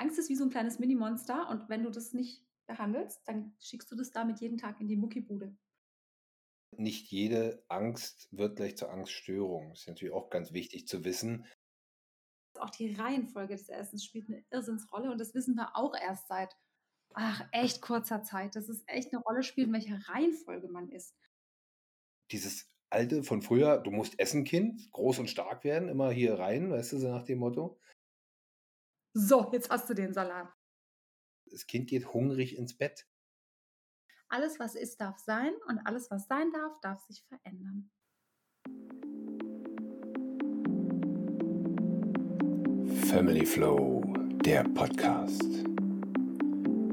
Angst ist wie so ein kleines Mini-Monster und wenn du das nicht behandelst, dann schickst du das damit jeden Tag in die Muckibude. Nicht jede Angst wird gleich zur Angststörung. Das ist natürlich auch ganz wichtig zu wissen. Auch die Reihenfolge des Essens spielt eine Irrsinnsrolle und das wissen wir auch erst seit ach, echt kurzer Zeit, dass es echt eine Rolle spielt, in welcher Reihenfolge man isst. Dieses alte von früher, du musst essen, Kind, groß und stark werden, immer hier rein, weißt du, so nach dem Motto. So, jetzt hast du den Salat. Das Kind geht hungrig ins Bett. Alles, was ist, darf sein und alles, was sein darf, darf sich verändern. Family Flow, der Podcast.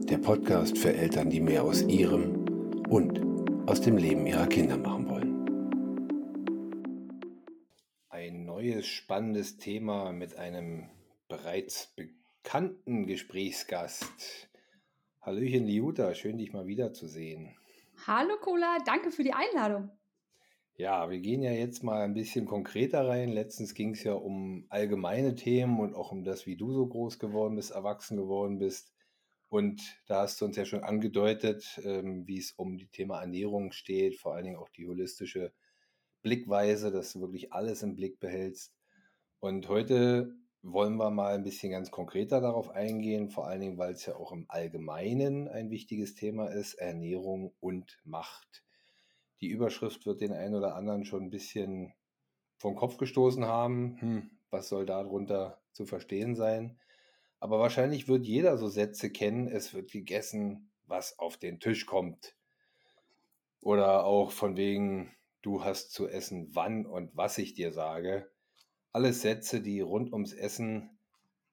Der Podcast für Eltern, die mehr aus ihrem und aus dem Leben ihrer Kinder machen wollen. Ein neues spannendes Thema mit einem bereits bekannten Gesprächsgast. Hallöchen, Liuta, schön dich mal wiederzusehen. Hallo, Cola, danke für die Einladung. Ja, wir gehen ja jetzt mal ein bisschen konkreter rein. Letztens ging es ja um allgemeine Themen und auch um das, wie du so groß geworden bist, erwachsen geworden bist. Und da hast du uns ja schon angedeutet, ähm, wie es um die Thema Ernährung steht, vor allen Dingen auch die holistische Blickweise, dass du wirklich alles im Blick behältst. Und heute wollen wir mal ein bisschen ganz konkreter darauf eingehen, vor allen Dingen, weil es ja auch im Allgemeinen ein wichtiges Thema ist, Ernährung und Macht. Die Überschrift wird den einen oder anderen schon ein bisschen vom Kopf gestoßen haben. Hm, was soll darunter zu verstehen sein? Aber wahrscheinlich wird jeder so Sätze kennen, es wird gegessen, was auf den Tisch kommt. Oder auch von wegen, du hast zu essen, wann und was ich dir sage. Alles Sätze, die rund ums Essen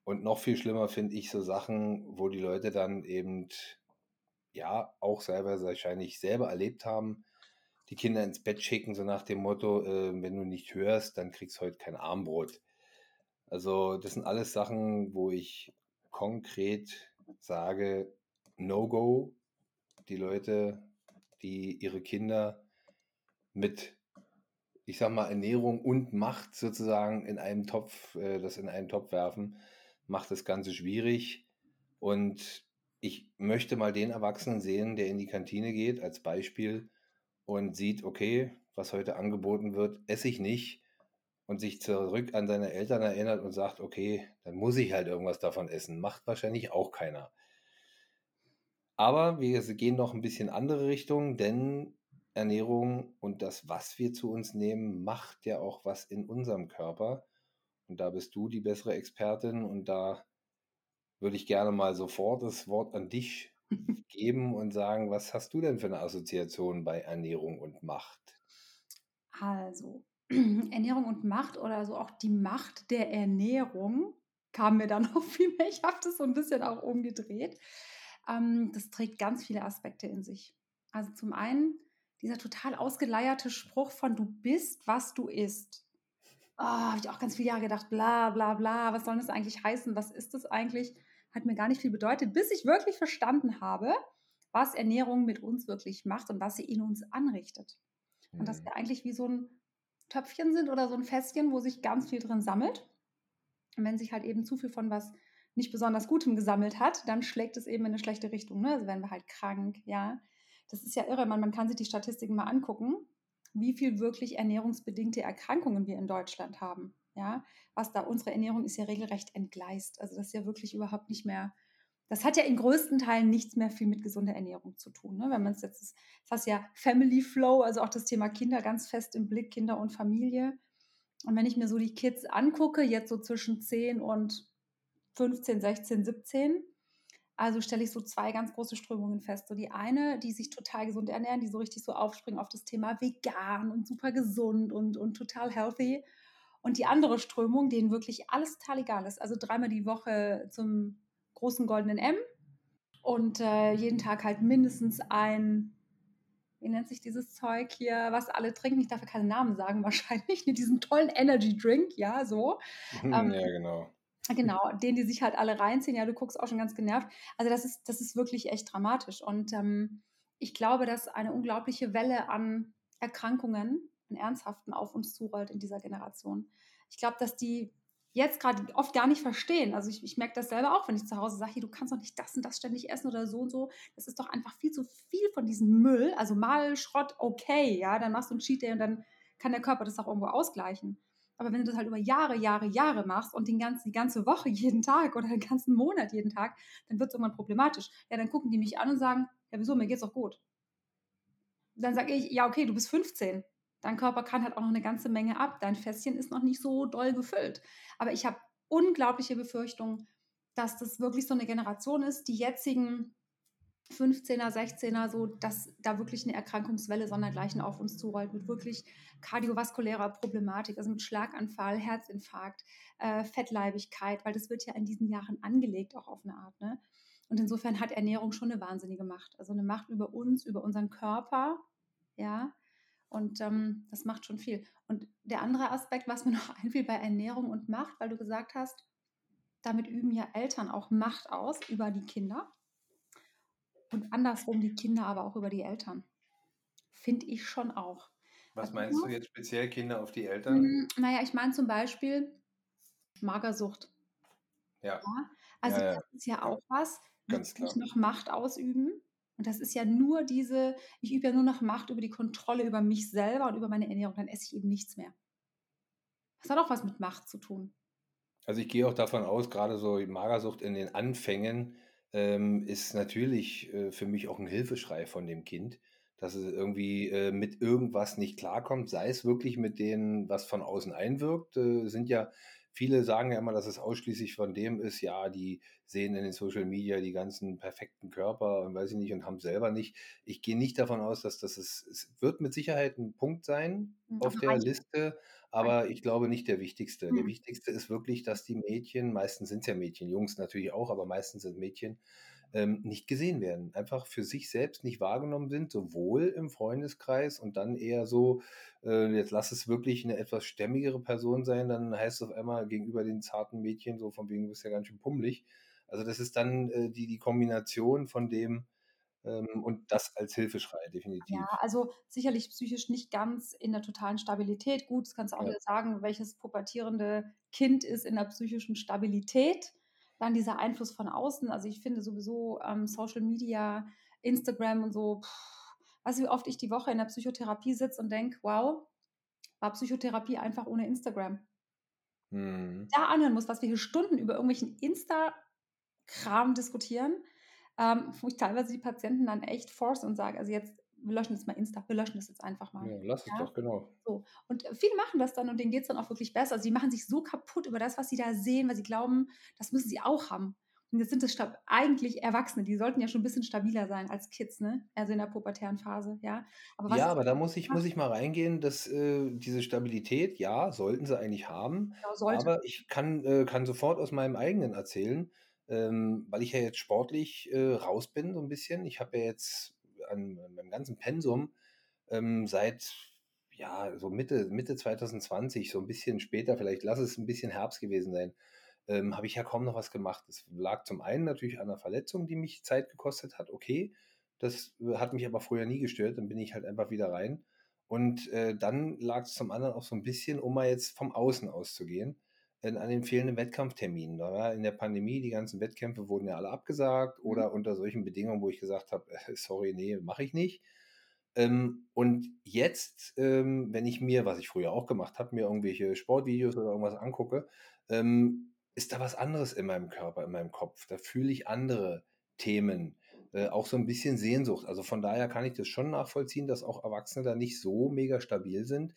und noch viel schlimmer finde ich so Sachen, wo die Leute dann eben ja auch selber wahrscheinlich selber erlebt haben, die Kinder ins Bett schicken, so nach dem Motto, äh, wenn du nicht hörst, dann kriegst du heute kein Armbrot. Also das sind alles Sachen, wo ich konkret sage, No-Go. Die Leute, die ihre Kinder mit, ich sag mal, Ernährung und Macht sozusagen in einem Topf, äh, das in einen Topf werfen, macht das Ganze schwierig. Und ich möchte mal den Erwachsenen sehen, der in die Kantine geht, als Beispiel und sieht, okay, was heute angeboten wird, esse ich nicht und sich zurück an seine Eltern erinnert und sagt, okay, dann muss ich halt irgendwas davon essen. Macht wahrscheinlich auch keiner. Aber wir gehen noch ein bisschen andere Richtung, denn Ernährung und das, was wir zu uns nehmen, macht ja auch was in unserem Körper. Und da bist du die bessere Expertin und da würde ich gerne mal sofort das Wort an dich geben und sagen, was hast du denn für eine Assoziation bei Ernährung und Macht? Also, Ernährung und Macht oder so auch die Macht der Ernährung kam mir dann auch viel mehr. Ich habe das so ein bisschen auch umgedreht. Ähm, das trägt ganz viele Aspekte in sich. Also zum einen dieser total ausgeleierte Spruch von du bist, was du isst. Oh, habe ich auch ganz viele Jahre gedacht, bla bla bla, was soll das eigentlich heißen? Was ist das eigentlich? Hat mir gar nicht viel bedeutet, bis ich wirklich verstanden habe, was Ernährung mit uns wirklich macht und was sie in uns anrichtet. Und dass mhm. wir eigentlich wie so ein Töpfchen sind oder so ein Fässchen, wo sich ganz viel drin sammelt. Und wenn sich halt eben zu viel von was nicht besonders Gutem gesammelt hat, dann schlägt es eben in eine schlechte Richtung. Ne? Also werden wir halt krank, ja. Das ist ja irre, man, man kann sich die Statistiken mal angucken, wie viel wirklich ernährungsbedingte Erkrankungen wir in Deutschland haben. Ja, was da unsere Ernährung ist ja regelrecht entgleist. Also das ist ja wirklich überhaupt nicht mehr das hat ja in größten Teilen nichts mehr viel mit gesunder Ernährung zu tun. Ne? Wenn man es jetzt, das heißt ja Family Flow, also auch das Thema Kinder ganz fest im Blick, Kinder und Familie. Und wenn ich mir so die Kids angucke, jetzt so zwischen 10 und 15, 16, 17, also stelle ich so zwei ganz große Strömungen fest. So die eine, die sich total gesund ernähren, die so richtig so aufspringen auf das Thema vegan und super gesund und, und total healthy. Und die andere Strömung, denen wirklich alles total egal ist. Also dreimal die Woche zum großen goldenen M und äh, jeden Tag halt mindestens ein, wie nennt sich dieses Zeug hier, was alle trinken. Ich darf ja keine Namen sagen, wahrscheinlich. Diesen tollen Energy Drink, ja, so. ähm, ja, genau. Genau, den die sich halt alle reinziehen. Ja, du guckst auch schon ganz genervt. Also das ist, das ist wirklich echt dramatisch. Und ähm, ich glaube, dass eine unglaubliche Welle an Erkrankungen, an ernsthaften, auf uns zurollt in dieser Generation. Ich glaube, dass die jetzt gerade oft gar nicht verstehen. Also ich, ich merke das selber auch, wenn ich zu Hause sage, du kannst doch nicht das und das ständig essen oder so und so. Das ist doch einfach viel zu viel von diesem Müll. Also mal Schrott, okay, ja, dann machst du einen Cheat Day und dann kann der Körper das auch irgendwo ausgleichen. Aber wenn du das halt über Jahre, Jahre, Jahre machst und den ganzen, die ganze Woche jeden Tag oder den ganzen Monat jeden Tag, dann wird es irgendwann problematisch. Ja, dann gucken die mich an und sagen, ja, wieso, mir geht's doch gut. Dann sage ich, ja, okay, du bist 15. Dein Körper kann halt auch noch eine ganze Menge ab. Dein Fässchen ist noch nicht so doll gefüllt. Aber ich habe unglaubliche Befürchtungen, dass das wirklich so eine Generation ist, die jetzigen 15er, 16er, so, dass da wirklich eine Erkrankungswelle sondergleichen auf uns zurollt mit wirklich kardiovaskulärer Problematik, also mit Schlaganfall, Herzinfarkt, äh, Fettleibigkeit, weil das wird ja in diesen Jahren angelegt, auch auf eine Art. Ne? Und insofern hat Ernährung schon eine wahnsinnige Macht. Also eine Macht über uns, über unseren Körper, ja. Und ähm, das macht schon viel. Und der andere Aspekt, was mir noch einfiel bei Ernährung und Macht, weil du gesagt hast, damit üben ja Eltern auch Macht aus über die Kinder und andersrum die Kinder aber auch über die Eltern. Finde ich schon auch. Was meinst du jetzt speziell Kinder auf die Eltern? Hm, naja, ich meine zum Beispiel Magersucht. Ja. ja? Also ja, ja. das ist ja auch was, Ganz klar. ich noch Macht ausüben. Und das ist ja nur diese, ich übe ja nur noch Macht über die Kontrolle über mich selber und über meine Ernährung. Dann esse ich eben nichts mehr. Das hat auch was mit Macht zu tun. Also ich gehe auch davon aus, gerade so Magersucht in den Anfängen, ähm, ist natürlich äh, für mich auch ein Hilfeschrei von dem Kind, dass es irgendwie äh, mit irgendwas nicht klarkommt, sei es wirklich mit denen, was von außen einwirkt, äh, sind ja viele sagen ja immer, dass es ausschließlich von dem ist, ja, die sehen in den Social Media die ganzen perfekten Körper und weiß ich nicht und haben selber nicht. Ich gehe nicht davon aus, dass das ist, es wird mit Sicherheit ein Punkt sein mhm, auf der Liste, aber ich glaube nicht der wichtigste. Der wichtigste ist wirklich, dass die Mädchen, meistens sind es ja Mädchen, Jungs natürlich auch, aber meistens sind Mädchen, ähm, nicht gesehen werden, einfach für sich selbst nicht wahrgenommen sind, sowohl im Freundeskreis und dann eher so, äh, jetzt lass es wirklich eine etwas stämmigere Person sein, dann heißt es auf einmal gegenüber den zarten Mädchen so von wegen, du bist ja ganz schön pummelig. Also das ist dann äh, die, die Kombination von dem, und das als Hilfeschrei, definitiv. Ja, also sicherlich psychisch nicht ganz in der totalen Stabilität. Gut, das kannst du auch ja. sagen, welches pubertierende Kind ist in der psychischen Stabilität. Dann dieser Einfluss von außen. Also ich finde sowieso ähm, Social Media, Instagram und so, pff, weißt du, wie oft ich die Woche in der Psychotherapie sitze und denke, wow, war Psychotherapie einfach ohne Instagram. Mhm. Da anhören muss, was wir hier Stunden über irgendwelchen Insta-Kram diskutieren, ähm, wo ich teilweise die Patienten dann echt force und sage, also jetzt wir löschen jetzt mal Insta, wir löschen das jetzt einfach mal. Ja, lass es ja? doch, genau. So. Und viele machen das dann und denen geht es dann auch wirklich besser. Also sie machen sich so kaputt über das, was sie da sehen, weil sie glauben, das müssen sie auch haben. Und jetzt sind es eigentlich Erwachsene, die sollten ja schon ein bisschen stabiler sein als Kids, ne? Also in der pubertären Phase, ja. Aber ja, aber da muss ich, muss ich mal reingehen, dass äh, diese Stabilität, ja, sollten sie eigentlich haben. Ja, aber ich kann, äh, kann sofort aus meinem eigenen erzählen, ähm, weil ich ja jetzt sportlich äh, raus bin, so ein bisschen. Ich habe ja jetzt an meinem ganzen Pensum ähm, seit ja, so Mitte, Mitte 2020, so ein bisschen später, vielleicht lass es ein bisschen Herbst gewesen sein, ähm, habe ich ja kaum noch was gemacht. Es lag zum einen natürlich an einer Verletzung, die mich Zeit gekostet hat. Okay, das äh, hat mich aber früher nie gestört. Dann bin ich halt einfach wieder rein. Und äh, dann lag es zum anderen auch so ein bisschen, um mal jetzt vom Außen auszugehen, an den fehlenden Wettkampfterminen. Da war in der Pandemie, die ganzen Wettkämpfe wurden ja alle abgesagt mhm. oder unter solchen Bedingungen, wo ich gesagt habe, äh, sorry, nee, mache ich nicht. Ähm, und jetzt, ähm, wenn ich mir, was ich früher auch gemacht habe, mir irgendwelche Sportvideos oder irgendwas angucke, ähm, ist da was anderes in meinem Körper, in meinem Kopf. Da fühle ich andere Themen, äh, auch so ein bisschen Sehnsucht. Also von daher kann ich das schon nachvollziehen, dass auch Erwachsene da nicht so mega stabil sind.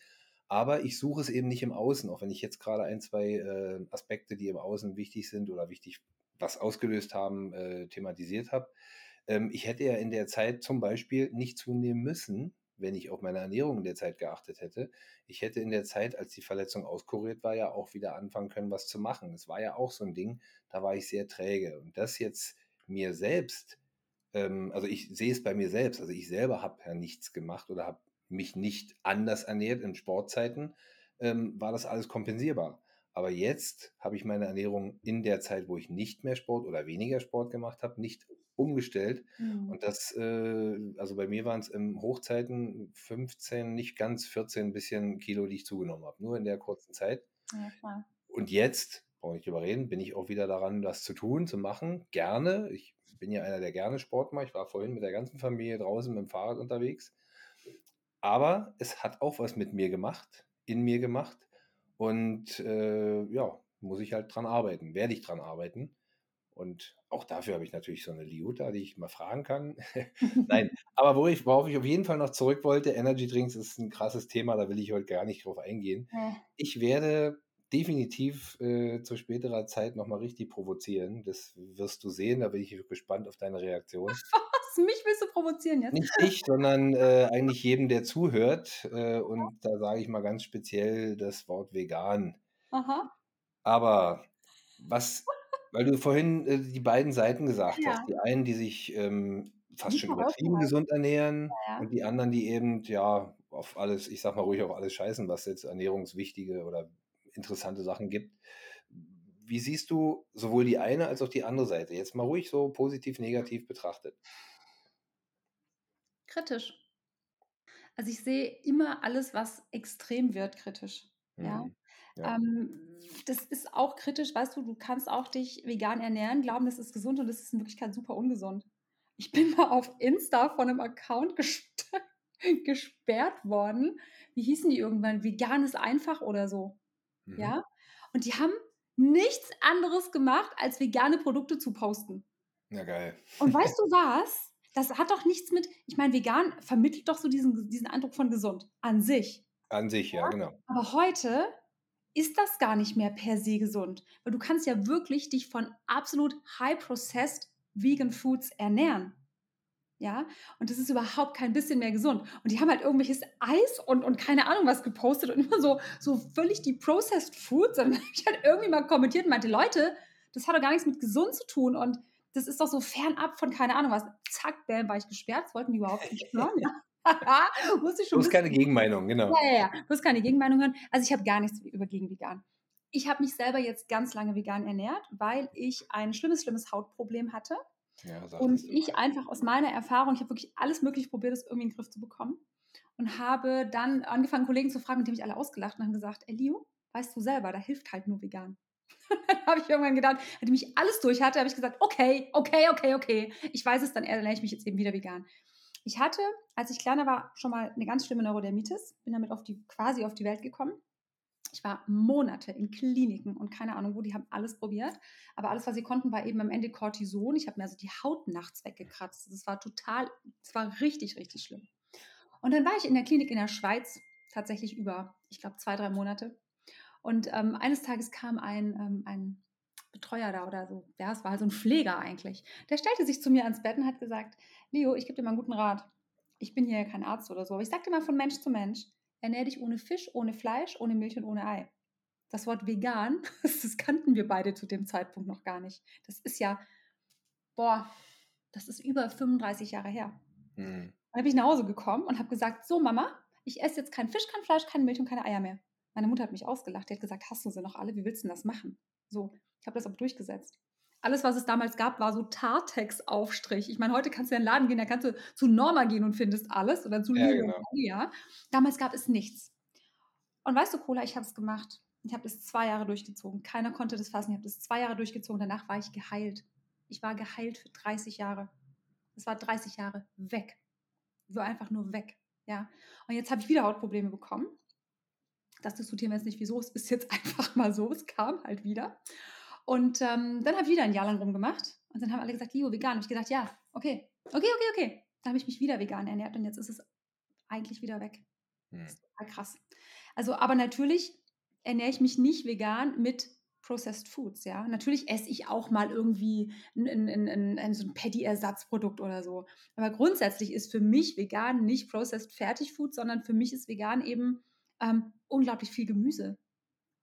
Aber ich suche es eben nicht im Außen, auch wenn ich jetzt gerade ein, zwei äh, Aspekte, die im Außen wichtig sind oder wichtig, was ausgelöst haben, äh, thematisiert habe. Ähm, ich hätte ja in der Zeit zum Beispiel nicht zunehmen müssen, wenn ich auf meine Ernährung in der Zeit geachtet hätte. Ich hätte in der Zeit, als die Verletzung auskuriert war, ja auch wieder anfangen können, was zu machen. Es war ja auch so ein Ding, da war ich sehr träge. Und das jetzt mir selbst, ähm, also ich sehe es bei mir selbst, also ich selber habe ja nichts gemacht oder habe mich nicht anders ernährt in Sportzeiten, ähm, war das alles kompensierbar. Aber jetzt habe ich meine Ernährung in der Zeit, wo ich nicht mehr Sport oder weniger Sport gemacht habe, nicht umgestellt. Mhm. Und das, äh, also bei mir waren es im Hochzeiten 15, nicht ganz 14 bisschen Kilo, die ich zugenommen habe, nur in der kurzen Zeit. Ja, und jetzt brauche ich drüber reden, bin ich auch wieder daran, das zu tun, zu machen. Gerne. Ich bin ja einer, der gerne Sport macht. Ich war vorhin mit der ganzen Familie draußen mit dem Fahrrad unterwegs. Aber es hat auch was mit mir gemacht, in mir gemacht. Und äh, ja, muss ich halt dran arbeiten, werde ich dran arbeiten. Und auch dafür habe ich natürlich so eine Liuta, die ich mal fragen kann. Nein, aber wo ich, worauf ich auf jeden Fall noch zurück wollte, Energy Drinks ist ein krasses Thema, da will ich heute gar nicht drauf eingehen. Ich werde definitiv äh, zu späterer Zeit nochmal richtig provozieren. Das wirst du sehen, da bin ich gespannt auf deine Reaktion. Mich willst du provozieren jetzt? Nicht ich, sondern äh, eigentlich jedem, der zuhört. Äh, und da sage ich mal ganz speziell das Wort vegan. Aha. Aber was weil du vorhin äh, die beiden Seiten gesagt Ja. hast. Die einen, die sich ähm, fast Die schon übertrieben gesund ernähren Ja, ja. und die anderen, die eben ja auf alles, ich sag mal ruhig auf alles scheißen, was jetzt ernährungswichtige oder interessante Sachen gibt. Wie siehst du sowohl die eine als auch die andere Seite? Jetzt mal ruhig so positiv, negativ betrachtet. Kritisch. Also ich sehe immer alles, was extrem wird, kritisch. Ja. Mhm. Ja. Ähm, das ist auch kritisch, weißt du, du kannst auch dich vegan ernähren, glauben, das ist gesund und das ist in Wirklichkeit super ungesund. Ich bin mal auf Insta von einem Account gest gesperrt worden. Wie hießen die irgendwann? Vegan ist einfach oder so. Mhm. Ja. Und die haben nichts anderes gemacht, als vegane Produkte zu posten. Ja, geil. Und weißt du was? Das hat doch nichts mit, ich meine, vegan vermittelt doch so diesen, diesen Eindruck von gesund an sich. An sich, ja, genau. Aber heute ist das gar nicht mehr per se gesund, weil du kannst ja wirklich dich von absolut high-processed vegan Foods ernähren. Ja, und das ist überhaupt kein bisschen mehr gesund. Und die haben halt irgendwelches Eis und, und keine Ahnung was gepostet und immer so, so völlig die Processed Foods. Und dann habe ich halt irgendwie mal kommentiert und meinte, Leute, das hat doch gar nichts mit gesund zu tun und das ist doch so fernab von keine Ahnung was. Zack, bam, war ich gesperrt. Das wollten die überhaupt nicht hören. Ja. Muss ich schon Du hast keine Gegenmeinung, genau. ja, ja, ja. Du hast keine Gegenmeinung hören. Also ich habe gar nichts über gegen vegan. Ich habe mich selber jetzt ganz lange vegan ernährt, weil ich ein schlimmes, schlimmes Hautproblem hatte. Ja, Und ich einfach aus meiner Erfahrung, ich habe wirklich alles Mögliche probiert, das irgendwie in den Griff zu bekommen. Und habe dann angefangen, Kollegen zu fragen, und die haben mich alle ausgelacht und haben gesagt, Elio, weißt du selber, da hilft halt nur vegan. dann habe ich irgendwann gedacht, nachdem ich alles durch hatte, habe ich gesagt, okay, okay, okay, okay. Ich weiß es, dann ernähre ich mich jetzt eben wieder vegan. Ich hatte, als ich kleiner war, schon mal eine ganz schlimme Neurodermitis, bin damit auf die, quasi auf die Welt gekommen. Ich war Monate in Kliniken und keine Ahnung wo, die haben alles probiert. Aber alles, was sie konnten, war eben am Ende Cortison. Ich habe mir also die Haut nachts weggekratzt. Das war total, das war richtig, richtig schlimm. Und dann war ich in der Klinik in der Schweiz, tatsächlich über, ich glaube, zwei, drei Monate. Und ähm, eines Tages kam ein, ähm, ein Betreuer da oder so. Ja, es war halt so ein Pfleger eigentlich. Der stellte sich zu mir ans Bett und hat gesagt, Leo, ich gebe dir mal einen guten Rat. Ich bin hier kein Arzt oder so, aber ich sag dir mal von Mensch zu Mensch, ernähr dich ohne Fisch, ohne Fleisch, ohne Milch und ohne Ei. Das Wort vegan, das kannten wir beide zu dem Zeitpunkt noch gar nicht. Das ist ja, boah, das ist über 35 Jahre her. Mhm. Dann bin ich nach Hause gekommen und habe gesagt, so Mama, ich esse jetzt kein Fisch, kein Fleisch, keine Milch und keine Eier mehr. Meine Mutter hat mich ausgelacht. Die hat gesagt, hast du sie noch alle? Wie willst du denn das machen? So, ich habe das aber durchgesetzt. Alles, was es damals gab, war so Tartex-Aufstrich. Ich meine, heute kannst du in den Laden gehen, da kannst du zu Norma gehen und findest alles oder zu Ja, genau. ja. Damals gab es nichts. Und weißt du, Cola, ich habe es gemacht. Ich habe das zwei Jahre durchgezogen. Keiner konnte das fassen. Ich habe das zwei Jahre durchgezogen. Danach war ich geheilt. Ich war geheilt für 30 Jahre. Das war 30 Jahre weg. War einfach nur weg. Ja. Und jetzt habe ich wieder Hautprobleme bekommen. Das diskutieren wir jetzt nicht, wieso. Es ist jetzt einfach mal so. Es kam halt wieder. Und ähm, dann habe ich wieder ein Jahr lang rumgemacht. Und dann haben alle gesagt, Leo, vegan. Und ich gedacht, ja, okay, okay, okay, okay. Dann habe ich mich wieder vegan ernährt und jetzt ist es eigentlich wieder weg. Mhm. Das ist total krass. Also, aber natürlich ernähre ich mich nicht vegan mit Processed Foods, ja. Natürlich esse ich auch mal irgendwie ein, ein, ein, so ein Patty-Ersatzprodukt oder so. Aber grundsätzlich ist für mich vegan nicht Processed Fertigfood, sondern für mich ist vegan eben ähm, unglaublich viel Gemüse.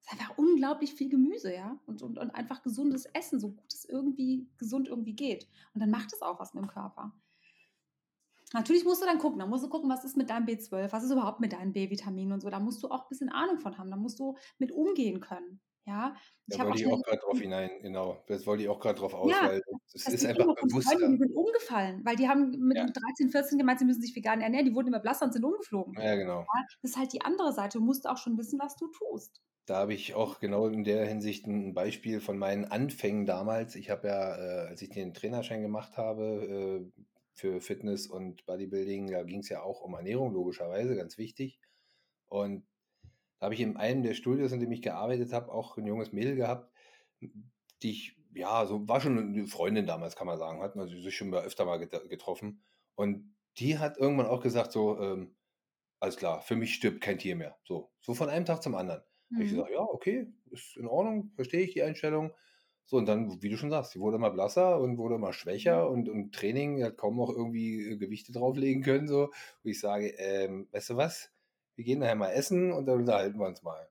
Es ist einfach unglaublich viel Gemüse, ja. Und, und, und einfach gesundes Essen, so gut es irgendwie gesund irgendwie geht. Und dann macht es auch was mit dem Körper. Natürlich musst du dann gucken, da musst du gucken, was ist mit deinem B12, was ist überhaupt mit deinen B-Vitaminen und so. Da musst du auch ein bisschen Ahnung von haben, da musst du mit umgehen können. Ja, ich Da wollte ich auch gerade drauf hinein, genau. Das wollte ich auch gerade drauf aus, Ja, weil das das ist einfach bewusster. Freunden, die sind umgefallen, weil die haben mit Ja. 13, 14 gemeint, sie müssen sich vegan ernähren, die wurden immer blasser und sind umgeflogen. Ja, genau. Ja, das ist halt die andere Seite. Du musst auch schon wissen, was du tust. Da habe ich auch genau in der Hinsicht ein Beispiel von meinen Anfängen damals. Ich habe ja, äh, als ich den Trainerschein gemacht habe, äh, für Fitness und Bodybuilding, da ging es ja auch um Ernährung, logischerweise, ganz wichtig. Und da habe ich in einem der Studios, in dem ich gearbeitet habe, auch ein junges Mädel gehabt, die ich, ja, so war schon eine Freundin damals, kann man sagen, hat man sich schon mal öfter mal getroffen. Und die hat irgendwann auch gesagt, so, ähm, alles klar, für mich stirbt kein Tier mehr. So, so von einem Tag zum anderen. Mhm. ich gesagt, ja, okay, ist in Ordnung, verstehe ich die Einstellung. So, und dann, wie du schon sagst, sie wurde immer blasser und wurde immer schwächer und, und Training hat kaum noch irgendwie äh, Gewichte drauflegen können, so, wo ich sage, ähm, weißt du was, wir gehen nachher mal essen und dann unterhalten wir uns mal.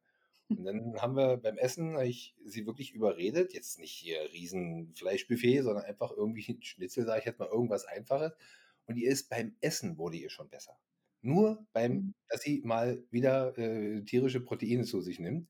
Und dann haben wir beim Essen, ich sie wirklich überredet, jetzt nicht hier riesen Fleischbuffet, sondern einfach irgendwie ein Schnitzel, sage ich jetzt mal, irgendwas Einfaches. Und ihr ist beim Essen wurde ihr schon besser. Nur beim, mhm. dass sie mal wieder äh, tierische Proteine zu sich nimmt.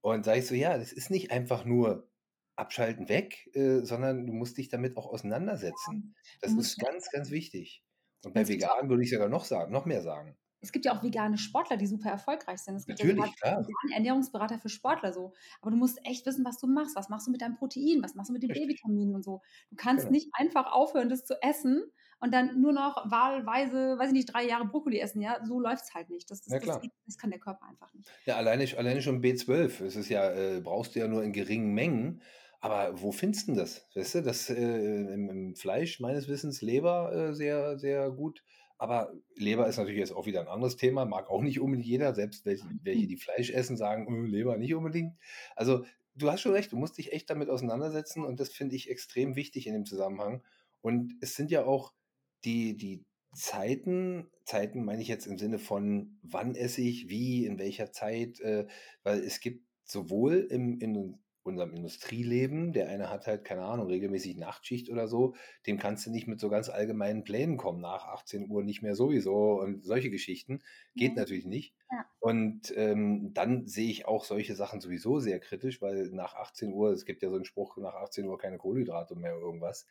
Und sage ich so, ja, das ist nicht einfach nur abschalten weg, äh, sondern du musst dich damit auch auseinandersetzen. Das ist ganz, ganz wichtig. Und bei Veganen würde ich sogar noch sagen, noch mehr sagen. Es gibt ja auch vegane Sportler, die super erfolgreich sind. Es gibt Natürlich, ja sogar Ernährungsberater für Sportler so. Aber du musst echt wissen, was du machst. Was machst du mit deinem Protein? Was machst du mit den B-Vitaminen und so? Du kannst genau. nicht einfach aufhören, das zu essen und dann nur noch wahlweise, weiß ich nicht, drei Jahre Brokkoli essen. Ja, so läuft es halt nicht. Das, das, das, das, kann der Körper einfach nicht. Ja, alleine, alleine schon B12. Es ist ja, äh, brauchst du ja nur in geringen Mengen. Aber wo findest du das? Weißt du, das äh, im, im, Fleisch meines Wissens Leber äh, sehr, sehr gut. Aber Leber ist natürlich jetzt auch wieder ein anderes Thema, mag auch nicht unbedingt jeder, selbst welche, welche die Fleisch essen, sagen, oh, Leber nicht unbedingt. Also du hast schon recht, du musst dich echt damit auseinandersetzen und das finde ich extrem wichtig in dem Zusammenhang. Und es sind ja auch die, die Zeiten, Zeiten meine ich jetzt im Sinne von, wann esse ich, wie, in welcher Zeit, äh, weil es gibt sowohl im, in unserem Industrieleben, der eine hat halt, keine Ahnung, regelmäßig Nachtschicht oder so, dem kannst du nicht mit so ganz allgemeinen Plänen kommen, nach 18 Uhr nicht mehr sowieso und solche Geschichten. Geht mhm. natürlich nicht. Ja. Und ähm, dann sehe ich auch solche Sachen sowieso sehr kritisch, weil nach 18 Uhr, es gibt ja so einen Spruch, nach 18 Uhr keine Kohlenhydrate mehr irgendwas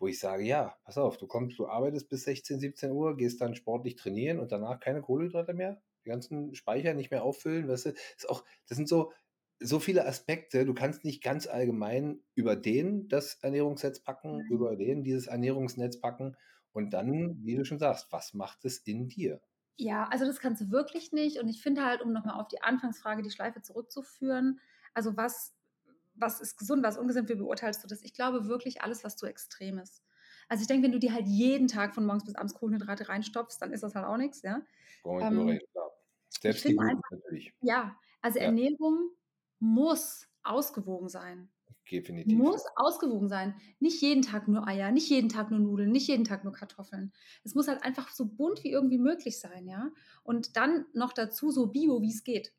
wo ich sage, ja, pass auf, du kommst, du arbeitest bis 16, 17 Uhr, gehst dann sportlich trainieren und danach keine Kohlenhydrate mehr, die ganzen Speicher nicht mehr auffüllen, weißt du, ist auch, das sind so, so viele Aspekte, du kannst nicht ganz allgemein über den das Ernährungsnetz packen, mhm. über den dieses Ernährungsnetz packen und dann, wie du schon sagst, was macht es in dir? Ja, also das kannst du wirklich nicht und ich finde halt, um nochmal auf die Anfangsfrage, die Schleife zurückzuführen, also was was ist gesund, was ungesund, wie beurteilst du das? Ich glaube wirklich alles, was zu extrem ist. Also ich denke, wenn du dir halt jeden Tag von morgens bis abends Kohlenhydrate reinstopfst, dann ist das halt auch nichts, ja. Ähm, Selbst die guten natürlich. Ja, also ja. Ernährung muss ausgewogen sein. Definitiv. Muss ausgewogen sein. Nicht jeden Tag nur Eier, nicht jeden Tag nur Nudeln, nicht jeden Tag nur Kartoffeln. Es muss halt einfach so bunt wie irgendwie möglich sein, ja. Und dann noch dazu so bio, wie es geht.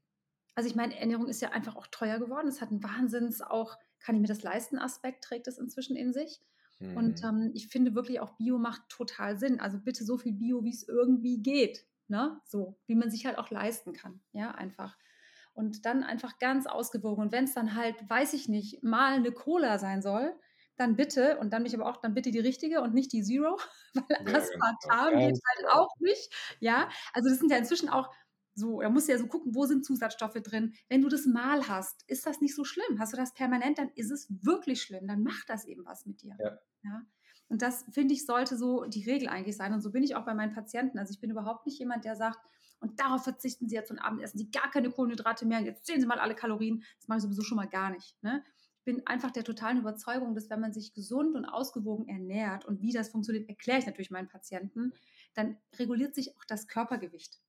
Also ich meine, Ernährung ist ja einfach auch teuer geworden. Es hat einen Wahnsinns auch, kann ich mir das leisten, Aspekt trägt es inzwischen in sich. Mhm. Und ähm, ich finde wirklich auch Bio macht total Sinn. Also bitte so viel Bio, wie es irgendwie geht. Ne? So, wie man sich halt auch leisten kann. Ja, einfach. Und dann einfach ganz ausgewogen. Und wenn es dann halt, weiß ich nicht, mal eine Cola sein soll, dann bitte, und dann mich aber auch, dann bitte die richtige und nicht die Zero, weil ja. Aspartam geht halt genau. auch nicht. Ja, also das sind ja inzwischen auch so, da musst du ja so gucken, wo sind Zusatzstoffe drin. Wenn du das mal hast, ist das nicht so schlimm. Hast du das permanent, dann ist es wirklich schlimm. Dann macht das eben was mit dir. Ja. ja? Und das, finde ich, sollte so die Regel eigentlich sein. Und so bin ich auch bei meinen Patienten. Also ich bin überhaupt nicht jemand, der sagt, und darauf verzichten Sie jetzt zum Abendessen, Sie gar keine Kohlenhydrate mehr, und jetzt zählen Sie mal alle Kalorien. Das mache ich sowieso schon mal gar nicht. Ne? Ich bin einfach der totalen Überzeugung, dass wenn man sich gesund und ausgewogen ernährt und wie das funktioniert, erkläre ich natürlich meinen Patienten, dann reguliert sich auch das Körpergewicht.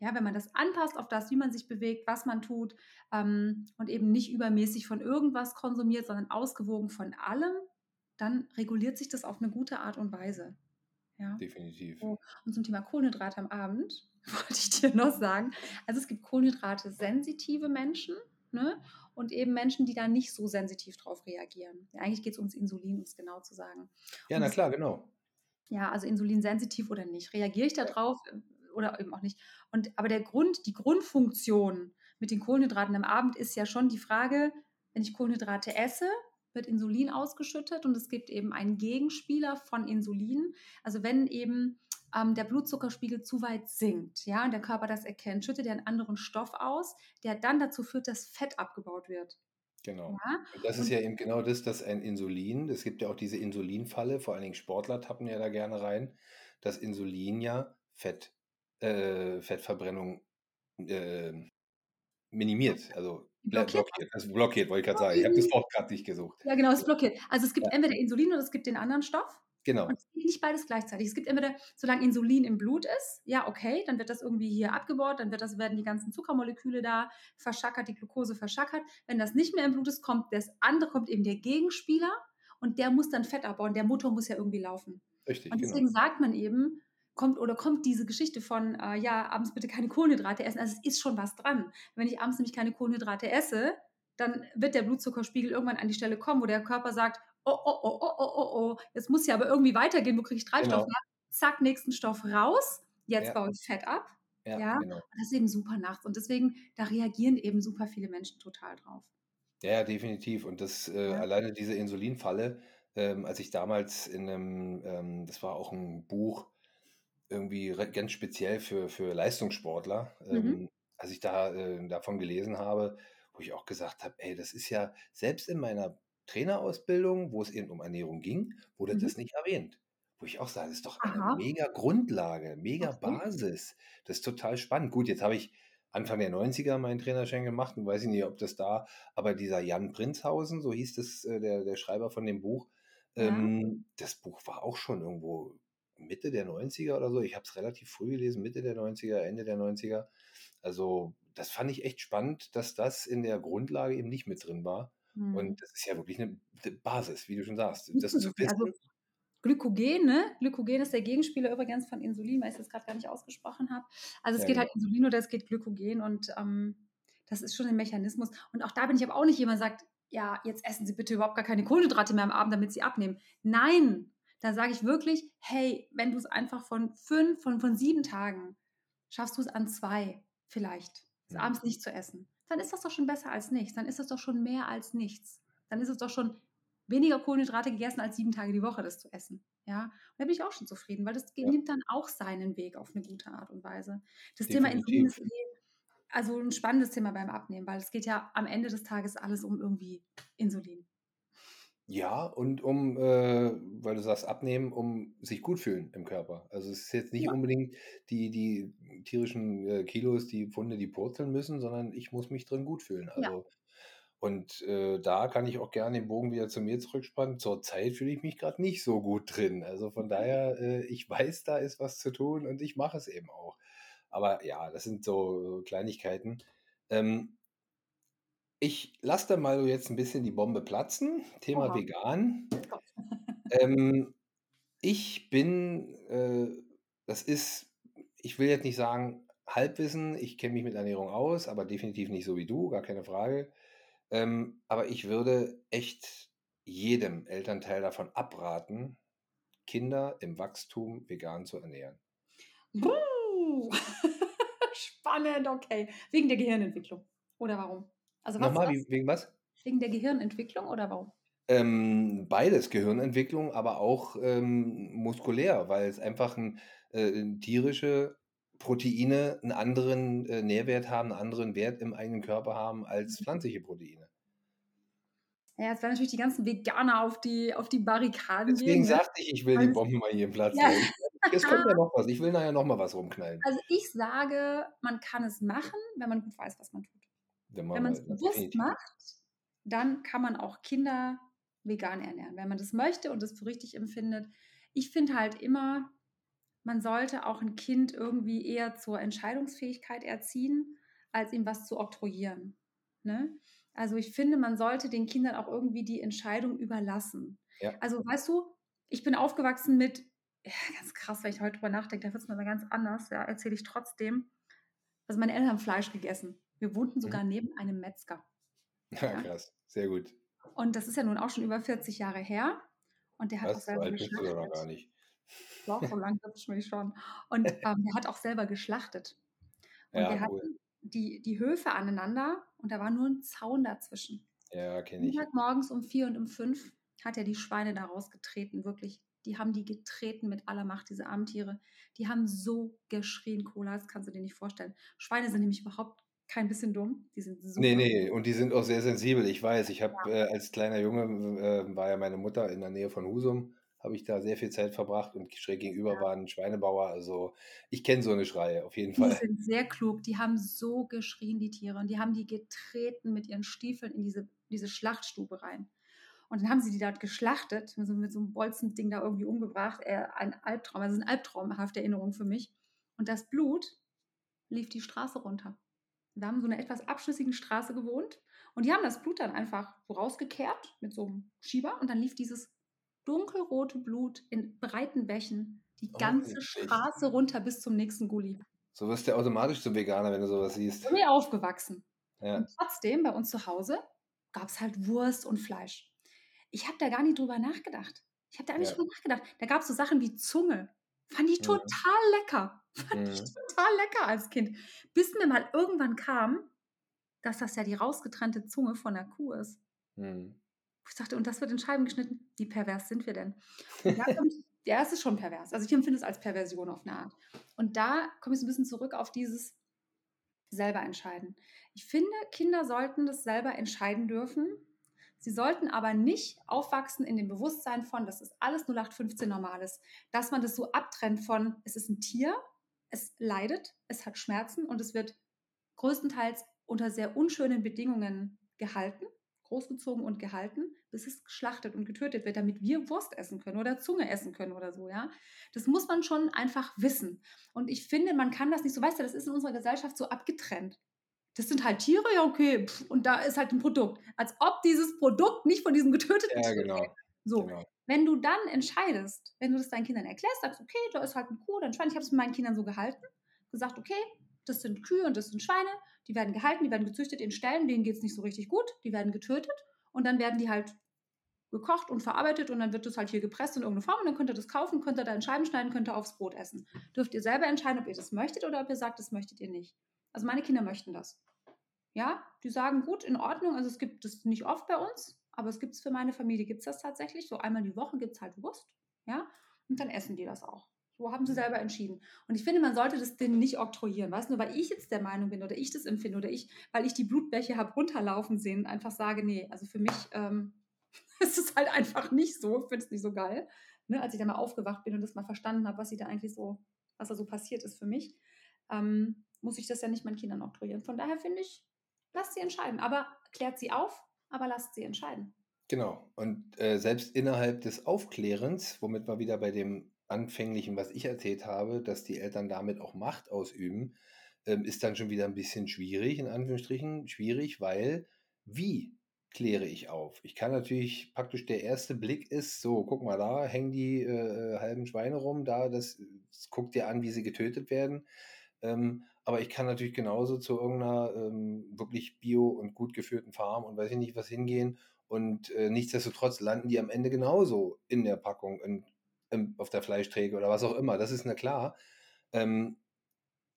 Ja, wenn man das anpasst auf das, wie man sich bewegt, was man tut ähm, und eben nicht übermäßig von irgendwas konsumiert, sondern ausgewogen von allem, dann reguliert sich das auf eine gute Art und Weise. Ja? Definitiv. So. Und zum Thema Kohlenhydrate am Abend wollte ich dir noch sagen, also es gibt Kohlenhydrate sensitive Menschen ne? und eben Menschen, die da nicht so sensitiv drauf reagieren. Ja, eigentlich geht es ums Insulin, um es genau zu sagen. Ja, und na klar, genau. Ja, also insulinsensitiv oder nicht. Reagiere ich da drauf? oder eben auch nicht. Und, aber der Grund, die Grundfunktion mit den Kohlenhydraten am Abend ist ja schon die Frage, wenn ich Kohlenhydrate esse, wird Insulin ausgeschüttet und es gibt eben einen Gegenspieler von Insulin. Also wenn eben ähm, der Blutzuckerspiegel zu weit sinkt, ja, und der Körper das erkennt, schüttet er einen anderen Stoff aus, der dann dazu führt, dass Fett abgebaut wird. Genau. Ja? Und das ist ja eben genau das, dass ein Insulin, es gibt ja auch diese Insulinfalle, vor allen Dingen Sportler tappen ja da gerne rein, dass Insulin ja Fett, äh, Fettverbrennung äh, minimiert, also blockiert. blockiert. Also blockiert, wollte ich gerade sagen. Ich habe das Wort gerade nicht gesucht. Ja, genau, es blockiert. Also es gibt Ja. entweder Insulin oder es gibt den anderen Stoff. Genau. Und es geht nicht beides gleichzeitig. Es gibt entweder, solange Insulin im Blut ist, ja, okay, dann wird das irgendwie hier abgebaut, dann wird das, werden die ganzen Zuckermoleküle da verschackert, die Glucose verschackert. Wenn das nicht mehr im Blut ist, kommt das andere, kommt eben der Gegenspieler und der muss dann Fett abbauen. Der Motor muss ja irgendwie laufen. Richtig, Und genau. deswegen sagt man eben, kommt oder kommt diese Geschichte von, äh, ja, abends bitte keine Kohlenhydrate essen. Also es ist schon was dran. Wenn ich abends nämlich keine Kohlenhydrate esse, dann wird der Blutzuckerspiegel irgendwann an die Stelle kommen, wo der Körper sagt, oh, oh, oh, oh, oh, oh, oh, jetzt muss ja aber irgendwie weitergehen, wo kriege ich Treibstoff Genau. Zack, nächsten Stoff raus, jetzt Ja. baue ich Fett ab. Ja, Ja. genau. Das ist eben super nachts. Und deswegen, da reagieren eben super viele Menschen total drauf. Ja, ja, definitiv. Und das äh, Ja. alleine diese Insulinfalle, ähm, als ich damals in einem, ähm, das war auch ein Buch, irgendwie ganz speziell für, für Leistungssportler, Mhm. ähm, als ich da äh, davon gelesen habe, wo ich auch gesagt habe, ey, das ist ja selbst in meiner Trainerausbildung, wo es eben um Ernährung ging, wurde Mhm. das nicht erwähnt. Wo ich auch sage, das ist doch eine Aha. mega Grundlage, mega Okay. Basis. Das ist total spannend. Gut, jetzt habe ich Anfang der 90er meinen Trainerschein gemacht und weiß ich nicht, ob das da, aber dieser Jan Prinzhausen, so hieß das, äh, der, der Schreiber von dem Buch, Ja. ähm, das Buch war auch schon irgendwo Mitte der 90er oder so. Ich habe es relativ früh gelesen, Mitte der 90er, Ende der 90er. Also das fand ich echt spannend, dass das in der Grundlage eben nicht mit drin war. Mhm. Und das ist ja wirklich eine Basis, wie du schon sagst. Das zu wissen. Also Glykogen, ne? Glykogen ist der Gegenspieler übrigens von Insulin, weil ich das gerade gar nicht ausgesprochen habe. Also es Ja, geht genau. halt Insulin oder es geht Glykogen und ähm, das ist schon ein Mechanismus. Und auch da bin ich aber auch nicht jemand, der sagt, ja, jetzt essen Sie bitte überhaupt gar keine Kohlenhydrate mehr am Abend, damit Sie abnehmen. Nein, da sage ich wirklich, hey, wenn du es einfach von fünf, von, von sieben Tagen schaffst du es an zwei vielleicht, es Mhm. abends nicht zu essen, dann ist das doch schon besser als nichts. Dann ist das doch schon mehr als nichts. Dann ist es doch schon weniger Kohlenhydrate gegessen, als sieben Tage die Woche das zu essen. Ja, und da bin ich auch schon zufrieden, weil das Ja. nimmt dann auch seinen Weg auf eine gute Art und Weise. Das Thema Insulin definitiv. ist also ein spannendes Thema beim Abnehmen, weil es geht ja am Ende des Tages alles um irgendwie Insulin. Ja, und um, äh, weil du sagst, abnehmen, um sich gut fühlen im Körper. Also es ist jetzt nicht Ja. unbedingt die, die tierischen äh, Kilos, die Pfunde, die purzeln müssen, sondern ich muss mich drin gut fühlen. Ja. Also, und äh, da kann ich auch gerne den Bogen wieder zu mir zurückspannen. Zurzeit fühle ich mich gerade nicht so gut drin. Also von daher, äh, ich weiß, da ist was zu tun und ich mache es eben auch. Aber ja, das sind so, so Kleinigkeiten. Ähm, ich lasse da mal so jetzt ein bisschen die Bombe platzen. Thema Oha. vegan. Ähm, ich bin, äh, das ist, ich will jetzt nicht sagen Halbwissen, ich kenne mich mit Ernährung aus, aber definitiv nicht so wie du, gar keine Frage. Ähm, aber ich würde echt jedem Elternteil davon abraten, Kinder im Wachstum vegan zu ernähren. Spannend, okay. Wegen der Gehirnentwicklung. Oder warum? Also was, Nochmal, wegen was? Wegen der Gehirnentwicklung oder warum? Ähm, beides, Gehirnentwicklung, aber auch ähm, muskulär, weil es einfach ein, äh, tierische Proteine einen anderen äh, Nährwert haben, einen anderen Wert im eigenen Körper haben als pflanzliche Proteine. Ja, jetzt werden natürlich die ganzen Veganer auf die, auf die Barrikaden Deswegen gehen. Ne? sagte ich, ich will die Weil- Bombe mal hier im Platz. Ja. Jetzt kommt ja noch was. Ich will nachher noch mal was rumknallen. Also ich sage, man kann es machen, wenn man gut weiß, was man tut. Wenn man es bewusst macht, dann kann man auch Kinder vegan ernähren, wenn man das möchte und das für richtig empfindet. Ich finde halt immer, man sollte auch ein Kind irgendwie eher zur Entscheidungsfähigkeit erziehen, als ihm was zu oktroyieren. Ne? Also ich finde, man sollte den Kindern auch irgendwie die Entscheidung überlassen. Ja. Also weißt du, ich bin aufgewachsen mit, ja, ganz krass, wenn ich heute drüber nachdenke, da wird es mir mal ganz anders, ja, erzähle ich trotzdem. Also meine Eltern haben Fleisch gegessen. Wir wohnten sogar neben einem Metzger. Ja, Ja. krass. Sehr gut. Und das ist ja nun auch schon über 40 Jahre her. Und der hat auch Was? So selber doch noch geschlachtet. gar nicht. Doch, so lang wird es mich schon. Und ähm, der hat auch selber geschlachtet. Und Ja, wir hatten cool. die, die Höfe aneinander und da war nur ein Zaun dazwischen. Ja, kenne ich. Morgens um vier und um fünf hat er die Schweine da rausgetreten, wirklich. Die haben die getreten mit aller Macht, diese armen Tiere. Die haben so geschrien, Cola, das kannst du dir nicht vorstellen. Schweine sind nämlich überhaupt kein bisschen dumm. Die sind so. Nee, nee, und die sind auch sehr sensibel. Ich weiß, ich habe ja. äh, als kleiner Junge, äh, war ja meine Mutter in der Nähe von Husum, habe ich da sehr viel Zeit verbracht und schräg gegenüber ja. war ein Schweinebauer. Also ich kenne so eine Schreie auf jeden Fall. Die sind sehr klug. Die haben so geschrien, die Tiere. Und die haben die getreten mit ihren Stiefeln in diese, diese Schlachtstube rein. Und dann haben sie die dort geschlachtet, mit so, mit so einem Bolzending da irgendwie umgebracht. Äh, ein Albtraum, also eine albtraumhafte Erinnerung für mich. Und das Blut lief die Straße runter. Wir haben so eine etwas abschüssigen Straße gewohnt und die haben das Blut dann einfach so rausgekehrt mit so einem Schieber und dann lief dieses dunkelrote Blut in breiten Bächen die oh, ganze Straße runter bis zum nächsten Gully. So wirst du automatisch zum Veganer, wenn du sowas siehst. Ich bin mir aufgewachsen. Ja. Und trotzdem, bei uns zu Hause, gab es halt Wurst und Fleisch. Ich habe da gar nicht drüber nachgedacht. Ich habe da nicht ja. drüber nachgedacht. Da gab es so Sachen wie Zunge. Fand ich mhm. total mhm. lecker. Fand mhm. ich total lecker als Kind. Bis mir mal irgendwann kam, dass das ja die rausgetrennte Zunge von der Kuh ist. Mhm. Ich dachte, und das wird in Scheiben geschnitten. Wie pervers sind wir denn? Und da ich, ja, es ist schon pervers. Also ich empfinde es als Perversion auf eine Art. Und da komme ich so ein bisschen zurück auf dieses selber entscheiden. Ich finde, Kinder sollten das selber entscheiden dürfen. Sie sollten aber nicht aufwachsen in dem Bewusstsein von, das ist alles 0815 Normales, dass man das so abtrennt von, es ist ein Tier, es leidet, es hat Schmerzen und es wird größtenteils unter sehr unschönen Bedingungen gehalten, großgezogen und gehalten, bis es geschlachtet und getötet wird, damit wir Wurst essen können oder Zunge essen können oder so, ja. Das muss man schon einfach wissen. Und ich finde, man kann das nicht so, weißt du, das ist in unserer Gesellschaft so abgetrennt. Das sind halt Tiere, ja, okay, pff, und da ist halt ein Produkt. Als ob dieses Produkt nicht von diesem getöteten ja, Tier genau. So, genau. Wenn du dann entscheidest, wenn du das deinen Kindern erklärst, sagst, okay, da ist halt ein Kuh oder ein Schwein. Ich habe es mit meinen Kindern so gehalten, gesagt, okay, das sind Kühe und das sind Schweine, die werden gehalten, die werden gezüchtet in Ställen, denen geht es nicht so richtig gut, die werden getötet und dann werden die halt gekocht und verarbeitet und dann wird das halt hier gepresst in irgendeine Form und dann könnt ihr das kaufen, könnt ihr da in Scheiben schneiden, könnt ihr aufs Brot essen. Dürft ihr selber entscheiden, ob ihr das möchtet oder ob ihr sagt, das möchtet ihr nicht. Also meine Kinder möchten das. Ja, die sagen, gut, in Ordnung, also es gibt das nicht oft bei uns, aber es gibt es für meine Familie, gibt es das tatsächlich. So einmal die Woche gibt es halt Wurst, ja, und dann essen die das auch. So haben sie selber entschieden. Und ich finde, man sollte das denen nicht oktroyieren. Weißt du, nur weil ich jetzt der Meinung bin oder ich das empfinde oder ich, weil ich die Blutbäche habe runterlaufen sehen, einfach sage, nee, also für mich ähm, ist es halt einfach nicht so. Ich finde es nicht so geil. Ne, als ich da mal aufgewacht bin und das mal verstanden habe, was sie da eigentlich so, was da so passiert ist für mich, ähm, muss ich das ja nicht meinen Kindern oktroyieren. Von daher finde ich, lasst sie entscheiden. Aber klärt sie auf, aber lasst sie entscheiden. Genau. Und äh, selbst innerhalb des Aufklärens, womit wir wieder bei dem Anfänglichen, was ich erzählt habe, dass die Eltern damit auch Macht ausüben, ähm, ist dann schon wieder ein bisschen schwierig, in Anführungsstrichen, schwierig, weil wie kläre ich auf? Ich kann natürlich praktisch der erste Blick ist so, guck mal da, hängen die äh, halben Schweine rum, da, das, das guckt dir an, wie sie getötet werden. Ähm, aber ich kann natürlich genauso zu irgendeiner ähm, wirklich bio und gut geführten Farm und weiß ich nicht was hingehen. Und äh, nichtsdestotrotz landen die am Ende genauso in der Packung, in, in, auf der Fleischträge oder was auch immer. Das ist na klar. Ähm,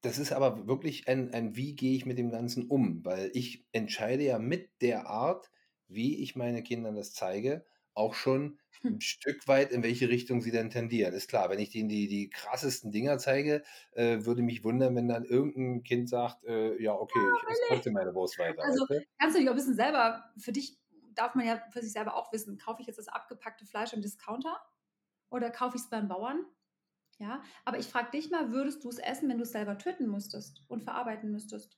das ist aber wirklich ein, ein, wie gehe ich mit dem Ganzen um, weil ich entscheide ja mit der Art, wie ich meine Kindern das zeige, auch schon hm. ein Stück weit, in welche Richtung sie denn tendieren. Ist klar, wenn ich denen die, die krassesten Dinger zeige, äh, würde mich wundern, wenn dann irgendein Kind sagt, äh, ja, okay, ich esse trotzdem meine Wurst weiter. Also weißt du? kannst du dich auch wissen, selber, für dich darf man ja für sich selber auch wissen, kaufe ich jetzt das abgepackte Fleisch im Discounter oder kaufe ich es beim Bauern? Ja, aber ich frage dich mal, würdest du es essen, wenn du es selber töten müsstest und verarbeiten müsstest?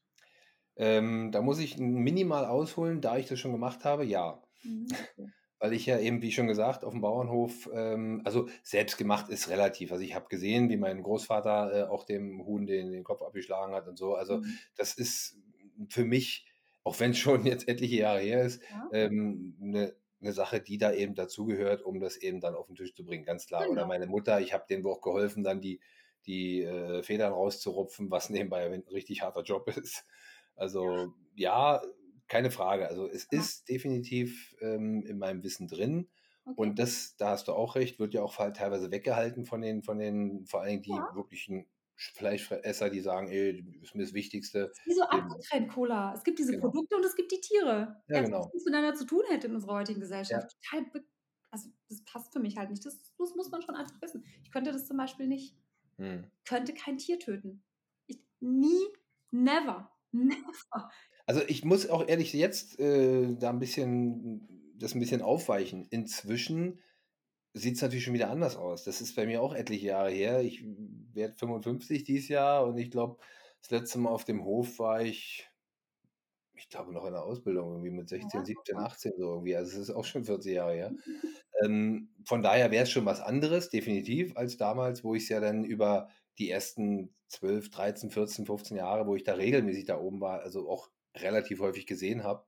Ähm, da muss ich minimal ausholen, da ich das schon gemacht habe, ja. Mhm, okay weil ich ja eben, wie schon gesagt, auf dem Bauernhof, ähm, also selbst gemacht ist relativ. Also ich habe gesehen, wie mein Großvater äh, auch dem Huhn den, den Kopf abgeschlagen hat und so. Also mhm. das ist für mich, auch wenn es schon jetzt etliche Jahre her ist, ja. ähm, eine, eine Sache, die da eben dazugehört, um das eben dann auf den Tisch zu bringen, ganz klar. Genau. Oder meine Mutter, ich habe denen auch geholfen, dann die, die äh, Federn rauszurupfen, was nebenbei ein richtig harter Job ist. Also ja, ja keine Frage. Also es ja. ist definitiv ähm, in meinem Wissen drin. Okay. Und das, da hast du auch recht, wird ja auch teilweise weggehalten von den, von den, vor allen Dingen die ja. wirklichen Fleischesser, die sagen, ey, das ist mir das Wichtigste. Es ist wie so abgetrennt, Cola. Es gibt diese genau. Produkte und es gibt die Tiere. Ja, Jetzt, genau. Was nichts miteinander zu tun hätte in unserer heutigen Gesellschaft. Ja. Total also das passt für mich halt nicht. Das, das muss man schon einfach wissen. Ich könnte das zum Beispiel nicht. Hm. Könnte kein Tier töten. Ich, nie, never, never. Also ich muss auch ehrlich jetzt äh, da ein bisschen das ein bisschen aufweichen. Inzwischen sieht es natürlich schon wieder anders aus. Das ist bei mir auch etliche Jahre her. Ich werde 55 dieses Jahr und ich glaube, das letzte Mal auf dem Hof war ich, ich glaube, noch in der Ausbildung, irgendwie mit 16, 17, 18 so irgendwie. Also es ist auch schon 40 Jahre her. ähm, von daher wäre es schon was anderes, definitiv, als damals, wo ich es ja dann über die ersten 12, 13, 14, 15 Jahre, wo ich da regelmäßig da oben war, also auch relativ häufig gesehen habe.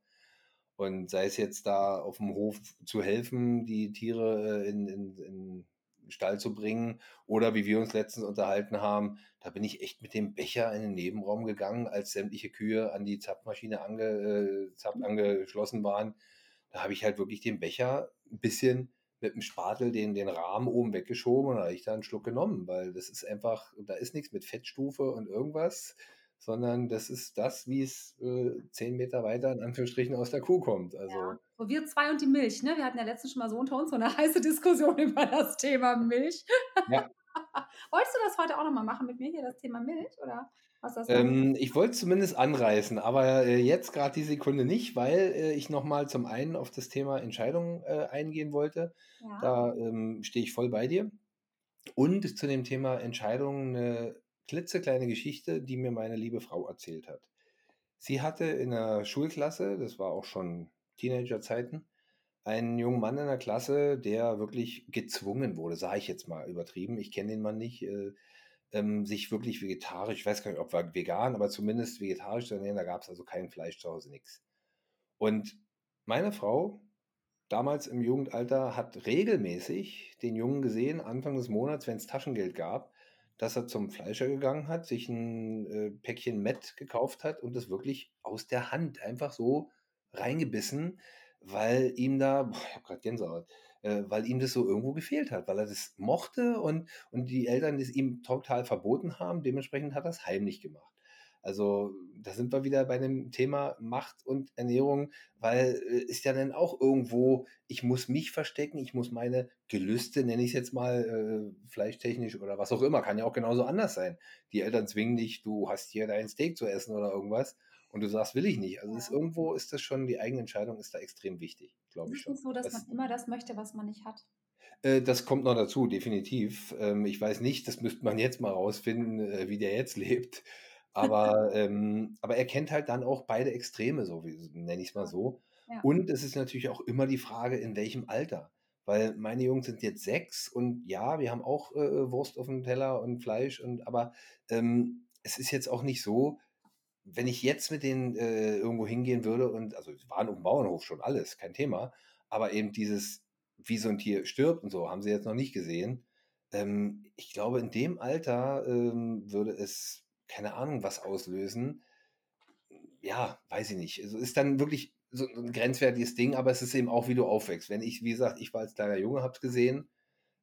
Und sei es jetzt da auf dem Hof zu helfen, die Tiere äh, in, in, in den Stall zu bringen, oder wie wir uns letztens unterhalten haben, da bin ich echt mit dem Becher in den Nebenraum gegangen, als sämtliche Kühe an die Zapfmaschine ange, äh, Zapf mhm. angeschlossen waren. Da habe ich halt wirklich den Becher ein bisschen mit dem Spatel den, den Rahmen oben weggeschoben und da habe ich da einen Schluck genommen, weil das ist einfach, da ist nichts mit Fettstufe und irgendwas sondern das ist das, wie es äh, zehn Meter weiter in Anführungsstrichen aus der Kuh kommt. Also, ja. So wir zwei und die Milch, ne? Wir hatten ja letztens schon mal so unter uns so eine heiße Diskussion über das Thema Milch. Ja. Wolltest du das heute auch nochmal machen mit mir hier, das Thema Milch? Oder was das ähm, ich wollte es zumindest anreißen, aber äh, jetzt gerade die Sekunde nicht, weil äh, ich nochmal zum einen auf das Thema Entscheidungen äh, eingehen wollte. Ja. Da ähm, stehe ich voll bei dir. Und zu dem Thema Entscheidungen eine klitzekleine Geschichte, die mir meine liebe Frau erzählt hat. Sie hatte in der Schulklasse, das war auch schon Teenagerzeiten, einen jungen Mann in der Klasse, der wirklich gezwungen wurde, sage ich jetzt mal übertrieben, ich kenne den Mann nicht, äh, ähm, sich wirklich vegetarisch, ich weiß gar nicht, ob er vegan, aber zumindest vegetarisch zu ernähren, da gab es also kein Fleisch zu Hause, nichts. Und meine Frau, damals im Jugendalter, hat regelmäßig den Jungen gesehen, Anfang des Monats, wenn es Taschengeld gab, dass er zum Fleischer gegangen hat, sich ein äh, Päckchen Met gekauft hat und das wirklich aus der Hand einfach so reingebissen, weil ihm da, boah, ich habe gerade Gänsehaut, äh, weil ihm das so irgendwo gefehlt hat, weil er das mochte und, und die Eltern es ihm total verboten haben. Dementsprechend hat er es heimlich gemacht. Also da sind wir wieder bei dem Thema Macht und Ernährung, weil äh, ist ja dann auch irgendwo, ich muss mich verstecken, ich muss meine Gelüste, nenne ich es jetzt mal, äh, fleischtechnisch oder was auch immer, kann ja auch genauso anders sein. Die Eltern zwingen dich, du hast hier dein Steak zu essen oder irgendwas und du sagst, will ich nicht. Also ist, irgendwo ist das schon, die eigene Entscheidung ist da extrem wichtig, glaube ich schon. Ist es so, dass das, man immer das möchte, was man nicht hat? Äh, das kommt noch dazu, definitiv. Ähm, ich weiß nicht, das müsste man jetzt mal rausfinden, äh, wie der jetzt lebt. Aber, ähm, aber er kennt halt dann auch beide Extreme, so nenne ich es mal so. Ja. Und es ist natürlich auch immer die Frage, in welchem Alter. Weil meine Jungs sind jetzt sechs und ja, wir haben auch äh, Wurst auf dem Teller und Fleisch und aber ähm, es ist jetzt auch nicht so, wenn ich jetzt mit denen äh, irgendwo hingehen würde und also es waren auf dem Bauernhof schon alles, kein Thema, aber eben dieses, wie so ein Tier stirbt und so, haben sie jetzt noch nicht gesehen. Ähm, ich glaube, in dem Alter ähm, würde es keine Ahnung, was auslösen. Ja, weiß ich nicht. Also ist dann wirklich so ein grenzwertiges Ding, aber es ist eben auch, wie du aufwächst. Wenn ich, wie gesagt, ich war als kleiner Junge, hab's gesehen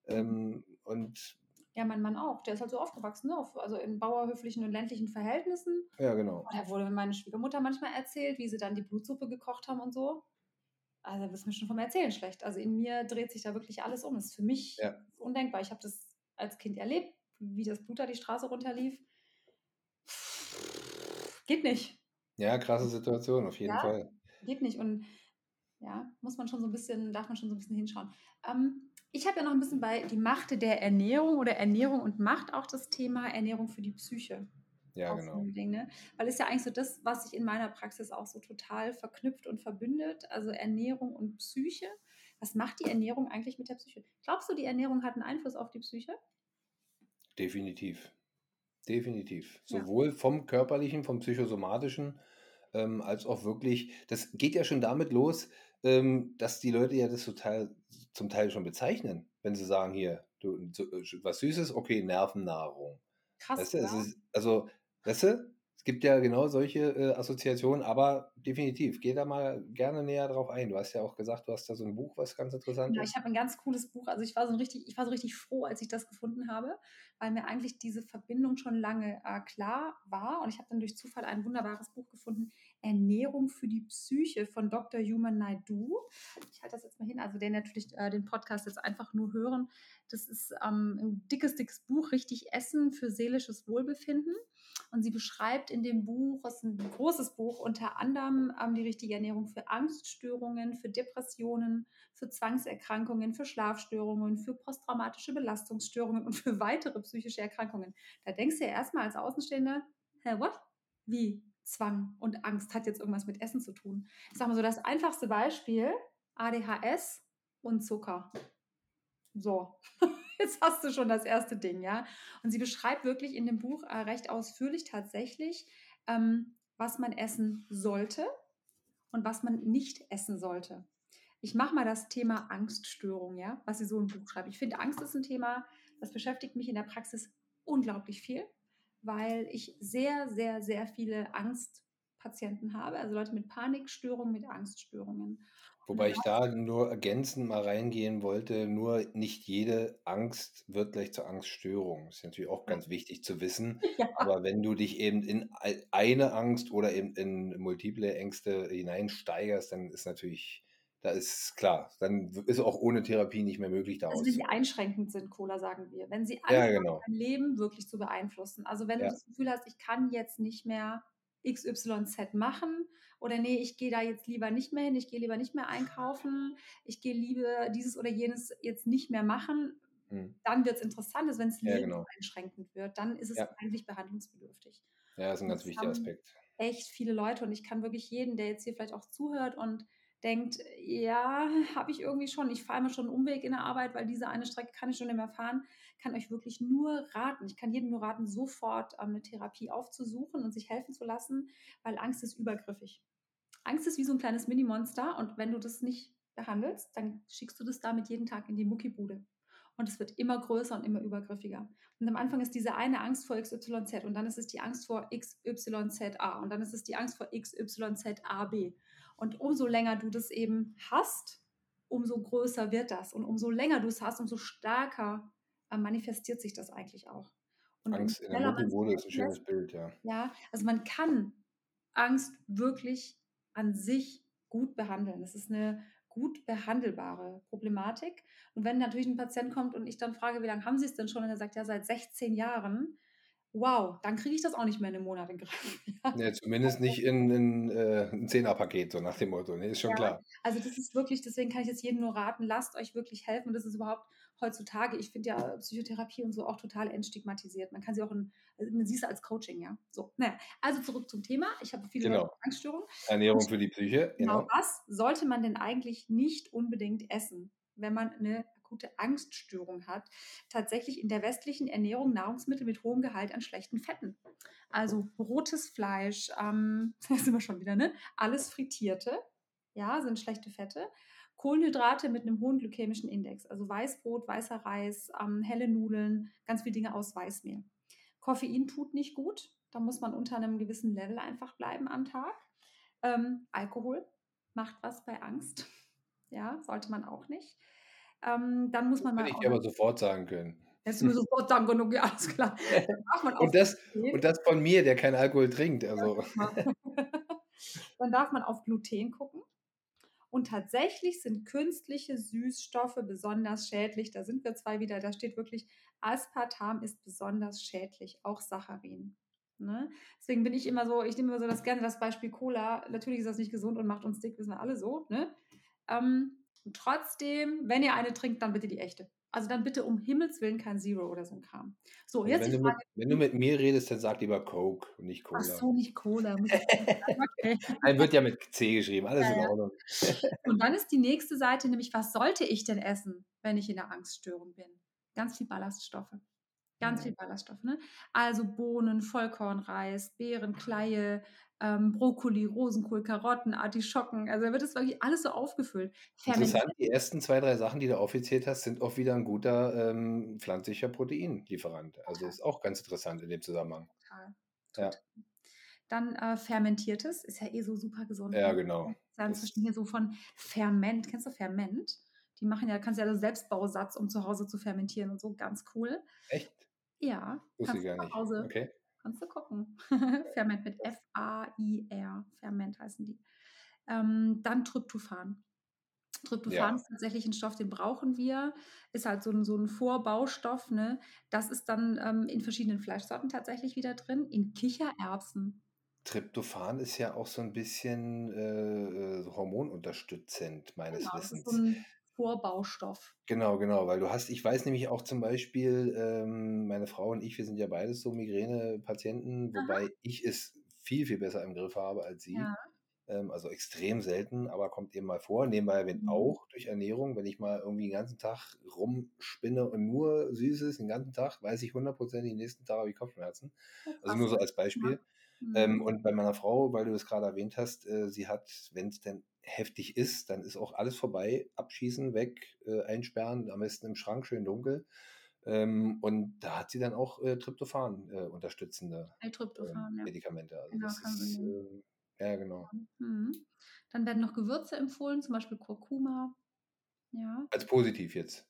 ähm, und ja, mein Mann auch. Der ist halt so aufgewachsen, ne? Also in bauerhöflichen und ländlichen Verhältnissen. Ja, genau. Und da wurde meine Schwiegermutter manchmal erzählt, wie sie dann die Blutsuppe gekocht haben und so. Also, das ist mir schon vom Erzählen schlecht. Also, in mir dreht sich da wirklich alles um. Das ist für mich ja. undenkbar. Ich habe das als Kind erlebt, wie das Blut da die Straße runterlief. Geht nicht. Ja, krasse Situation, auf jeden ja, Fall. Geht nicht. Und ja, muss man schon so ein bisschen, darf man schon so ein bisschen hinschauen. Ähm, ich habe ja noch ein bisschen bei die Macht der Ernährung oder Ernährung und Macht auch das Thema Ernährung für die Psyche. Ja, genau. Ding, ne? Weil es ja eigentlich so das, was sich in meiner Praxis auch so total verknüpft und verbündet, also Ernährung und Psyche. Was macht die Ernährung eigentlich mit der Psyche? Glaubst du, die Ernährung hat einen Einfluss auf die Psyche? Definitiv. Definitiv. Ja. Sowohl vom körperlichen, vom psychosomatischen, ähm, als auch wirklich, das geht ja schon damit los, ähm, dass die Leute ja das total, zum Teil schon bezeichnen, wenn sie sagen, hier, du, äh, was Süßes, okay, Nervennahrung. Krass, weißt du, ja. ist, also, weißt du, Es gibt ja genau solche äh, Assoziationen, aber definitiv, geh da mal gerne näher drauf ein. Du hast ja auch gesagt, du hast da so ein Buch, was ganz interessant Ja, ist. ich habe ein ganz cooles Buch. Also ich war so richtig, ich war so richtig froh, als ich das gefunden habe, weil mir eigentlich diese Verbindung schon lange äh, klar war. Und ich habe dann durch Zufall ein wunderbares Buch gefunden, Ernährung für die Psyche von Dr. Human Naidu. Ich halte das jetzt mal hin, also der natürlich äh, den Podcast jetzt einfach nur hören. Das ist ähm, ein dickes, dickes Buch, richtig Essen für seelisches Wohlbefinden. Und sie beschreibt in dem Buch, das ist ein großes Buch, unter anderem ähm, die richtige Ernährung für Angststörungen, für Depressionen, für Zwangserkrankungen, für Schlafstörungen, für posttraumatische Belastungsstörungen und für weitere psychische Erkrankungen. Da denkst du ja erstmal als Außenstehender, hä, what? Wie? Zwang und Angst hat jetzt irgendwas mit Essen zu tun. Ich sag mal so, das einfachste Beispiel, ADHS und Zucker. So, jetzt hast du schon das erste Ding, ja. Und sie beschreibt wirklich in dem Buch äh, recht ausführlich tatsächlich, ähm, was man essen sollte und was man nicht essen sollte. Ich mache mal das Thema Angststörung, ja, was sie so im Buch schreibt. Ich finde, Angst ist ein Thema, das beschäftigt mich in der Praxis unglaublich viel, weil ich sehr, sehr, sehr viele Angstpatienten habe, also Leute mit Panikstörungen, mit Angststörungen. Wobei ich da nur ergänzend mal reingehen wollte, nur nicht jede Angst wird gleich zur Angststörung. Das ist natürlich auch ganz wichtig zu wissen. Ja. Aber wenn du dich eben in ei- eine Angst oder eben in multiple Ängste hineinsteigerst, dann ist natürlich, da ist klar, dann ist auch ohne Therapie nicht mehr möglich, da Also wenn sie einschränkend sind, Cola, sagen wir. Wenn sie Ja, anfangen, genau. dein Leben wirklich zu beeinflussen. Also wenn Ja. du das Gefühl hast, ich kann jetzt nicht mehr XYZ machen oder nee, ich gehe da jetzt lieber nicht mehr hin, ich gehe lieber nicht mehr einkaufen, ich gehe lieber dieses oder jenes jetzt nicht mehr machen, Hm. dann wird es interessant. Also wenn es Ja, genau. lebenseinschränkend wird, dann ist es Ja. eigentlich behandlungsbedürftig. Ja, das ist ein ganz wichtiger Aspekt. echt viele Leute und ich kann wirklich jeden, der jetzt hier vielleicht auch zuhört und denkt, ja, habe ich irgendwie schon, ich fahre mir schon einen Umweg in der Arbeit, weil diese eine Strecke kann ich schon nicht mehr fahren, kann euch wirklich nur raten, ich kann jedem nur raten, sofort ähm, eine Therapie aufzusuchen und sich helfen zu lassen, weil Angst ist übergriffig. Angst ist wie so ein kleines Mini-Monster und wenn du das nicht behandelst, dann schickst du das damit jeden Tag in die Muckibude. Und es wird immer größer und immer übergriffiger. Und am Anfang ist diese eine Angst vor XYZ und dann ist es die Angst vor XYZA und dann ist es die Angst vor XYZAB. Und umso länger du das eben hast, umso größer wird das. Und umso länger du es hast, umso stärker äh, manifestiert sich das eigentlich auch. Und Angst in der schneller man sich Muckibude ist ein schönes Bild, ja. ja, also man kann Angst wirklich an sich gut behandeln. Das ist eine gut behandelbare Problematik. Und wenn natürlich ein Patient kommt und ich dann frage, wie lange haben Sie es denn schon? Und er sagt, ja, seit 16 Jahren. Wow, dann kriege ich das auch nicht mehr in einem Monat in den Griff. Ja. Zumindest nicht in, in äh, ein Zehnerpaket, so nach dem Motto. Nee, ist schon Ja, klar. also das ist wirklich, deswegen kann ich jetzt jedem nur raten, lasst euch wirklich helfen. Und das ist überhaupt heutzutage, ich finde ja Psychotherapie und so auch total entstigmatisiert. Man kann sie auch in, also man sieht es als Coaching, ja. So, naja, also zurück zum Thema. Ich habe viele Genau. Angststörungen. Ernährung für die Psyche, Genau genau. was sollte man denn eigentlich nicht unbedingt essen, wenn man eine akute Angststörung hat? Tatsächlich in der westlichen Ernährung Nahrungsmittel mit hohem Gehalt an schlechten Fetten. Also rotes Fleisch, ähm, da sind wir schon wieder, ne? Alles Frittierte, ja, sind schlechte Fette. Kohlenhydrate mit einem hohen glykämischen Index, also Weißbrot, weißer Reis, ähm, helle Nudeln, ganz viele Dinge aus Weißmehl. Koffein tut nicht gut, da muss man unter einem gewissen Level einfach bleiben am Tag. Ähm, Alkohol macht was bei Angst. Ja, sollte man auch nicht. Ähm, dann muss man Hätte mal ich auch. dir aber sofort sagen können. Hättest du mir sofort sagen können, okay, alles klar. Auf Und das, und das von mir, der keinen Alkohol trinkt. Also, dann darf man auf Gluten gucken. Und tatsächlich sind künstliche Süßstoffe besonders schädlich. Da sind wir zwei wieder. Da steht wirklich, Aspartam ist besonders schädlich, auch Saccharin. Ne? Deswegen bin ich immer so, ich nehme immer so das gerne das Beispiel Cola. Natürlich ist das nicht gesund und macht uns dick, wissen wir alle so. Ne? Ähm, und trotzdem, wenn ihr eine trinkt, dann bitte die echte. Also dann bitte um Himmels Willen kein Zero oder so ein Kram. So, also jetzt wenn, du mit, wenn du mit mir redest, dann sag lieber Coke und nicht Cola. Ach so, nicht Cola. Okay. Nein, wird ja mit C geschrieben. Alles Ja, in. Ordnung. Und dann ist die nächste Seite nämlich, was sollte ich denn essen, wenn ich in der Angststörung bin? Ganz viel Ballaststoffe. Ganz viel Ballaststoffe. Ne? Also Bohnen, Vollkornreis, Beeren, Kleie, ähm, Brokkoli, Rosenkohl, Karotten, Artischocken. Also da wird es wirklich alles so aufgefüllt. Interessant, die ersten zwei, drei Sachen, die du aufgezählt hast, sind auch wieder ein guter ähm, pflanzlicher Proteinlieferant. Also ist auch ganz interessant in dem Zusammenhang. Total. Ja. Dann äh, fermentiertes, ist ja eh so super gesund. Ja, ne? genau. Das zwischen hier so von Ferment. Kennst du Ferment? Die machen ja, kannst ja so Selbstbausatz, um zu Hause zu fermentieren und so. Ganz cool. echt? Ja, Wusste ich gar nicht. Hause, Okay. Kannst du gucken. Ferment mit F-A-I-R. Ferment heißen die. Ähm, dann Tryptophan. Tryptophan Ja. ist tatsächlich ein Stoff, den brauchen wir. Ist halt so ein, so ein Vorbaustoff. Ne? Das ist dann ähm, in verschiedenen Fleischsorten tatsächlich wieder drin. In Kichererbsen. Tryptophan ist ja auch so ein bisschen äh, äh, hormonunterstützend, meines Genau, ist so Wissens. ein Vorbaustoff. Genau, genau, weil du hast, ich weiß nämlich auch zum Beispiel, ähm, meine Frau und ich, wir sind ja beides so Migränepatienten, Aha. wobei ich es viel, viel besser im Griff habe als sie. Ja. Ähm, also extrem selten, aber kommt eben mal vor. Nebenbei erwähnt Mhm. auch durch Ernährung, wenn ich mal irgendwie den ganzen Tag rumspinne und nur Süßes den ganzen Tag, weiß ich hundertprozentig, den nächsten Tag habe ich Kopfschmerzen. Oh, Also nur so als Ja. Beispiel. Ähm, Mhm. und bei meiner Frau, weil du das gerade erwähnt hast, äh, sie hat, wenn es denn heftig ist, dann ist auch alles vorbei, abschießen, weg, äh, einsperren, am besten im Schrank, schön dunkel. Ähm, und da hat sie dann auch äh, Tryptophan äh, unterstützende ähm, L-Tryptophan, ja. Medikamente. Also Genau, das ist, nehmen. äh, ja genau. Mhm. Dann werden noch Gewürze empfohlen, zum Beispiel Kurkuma. Ja. Als positiv jetzt.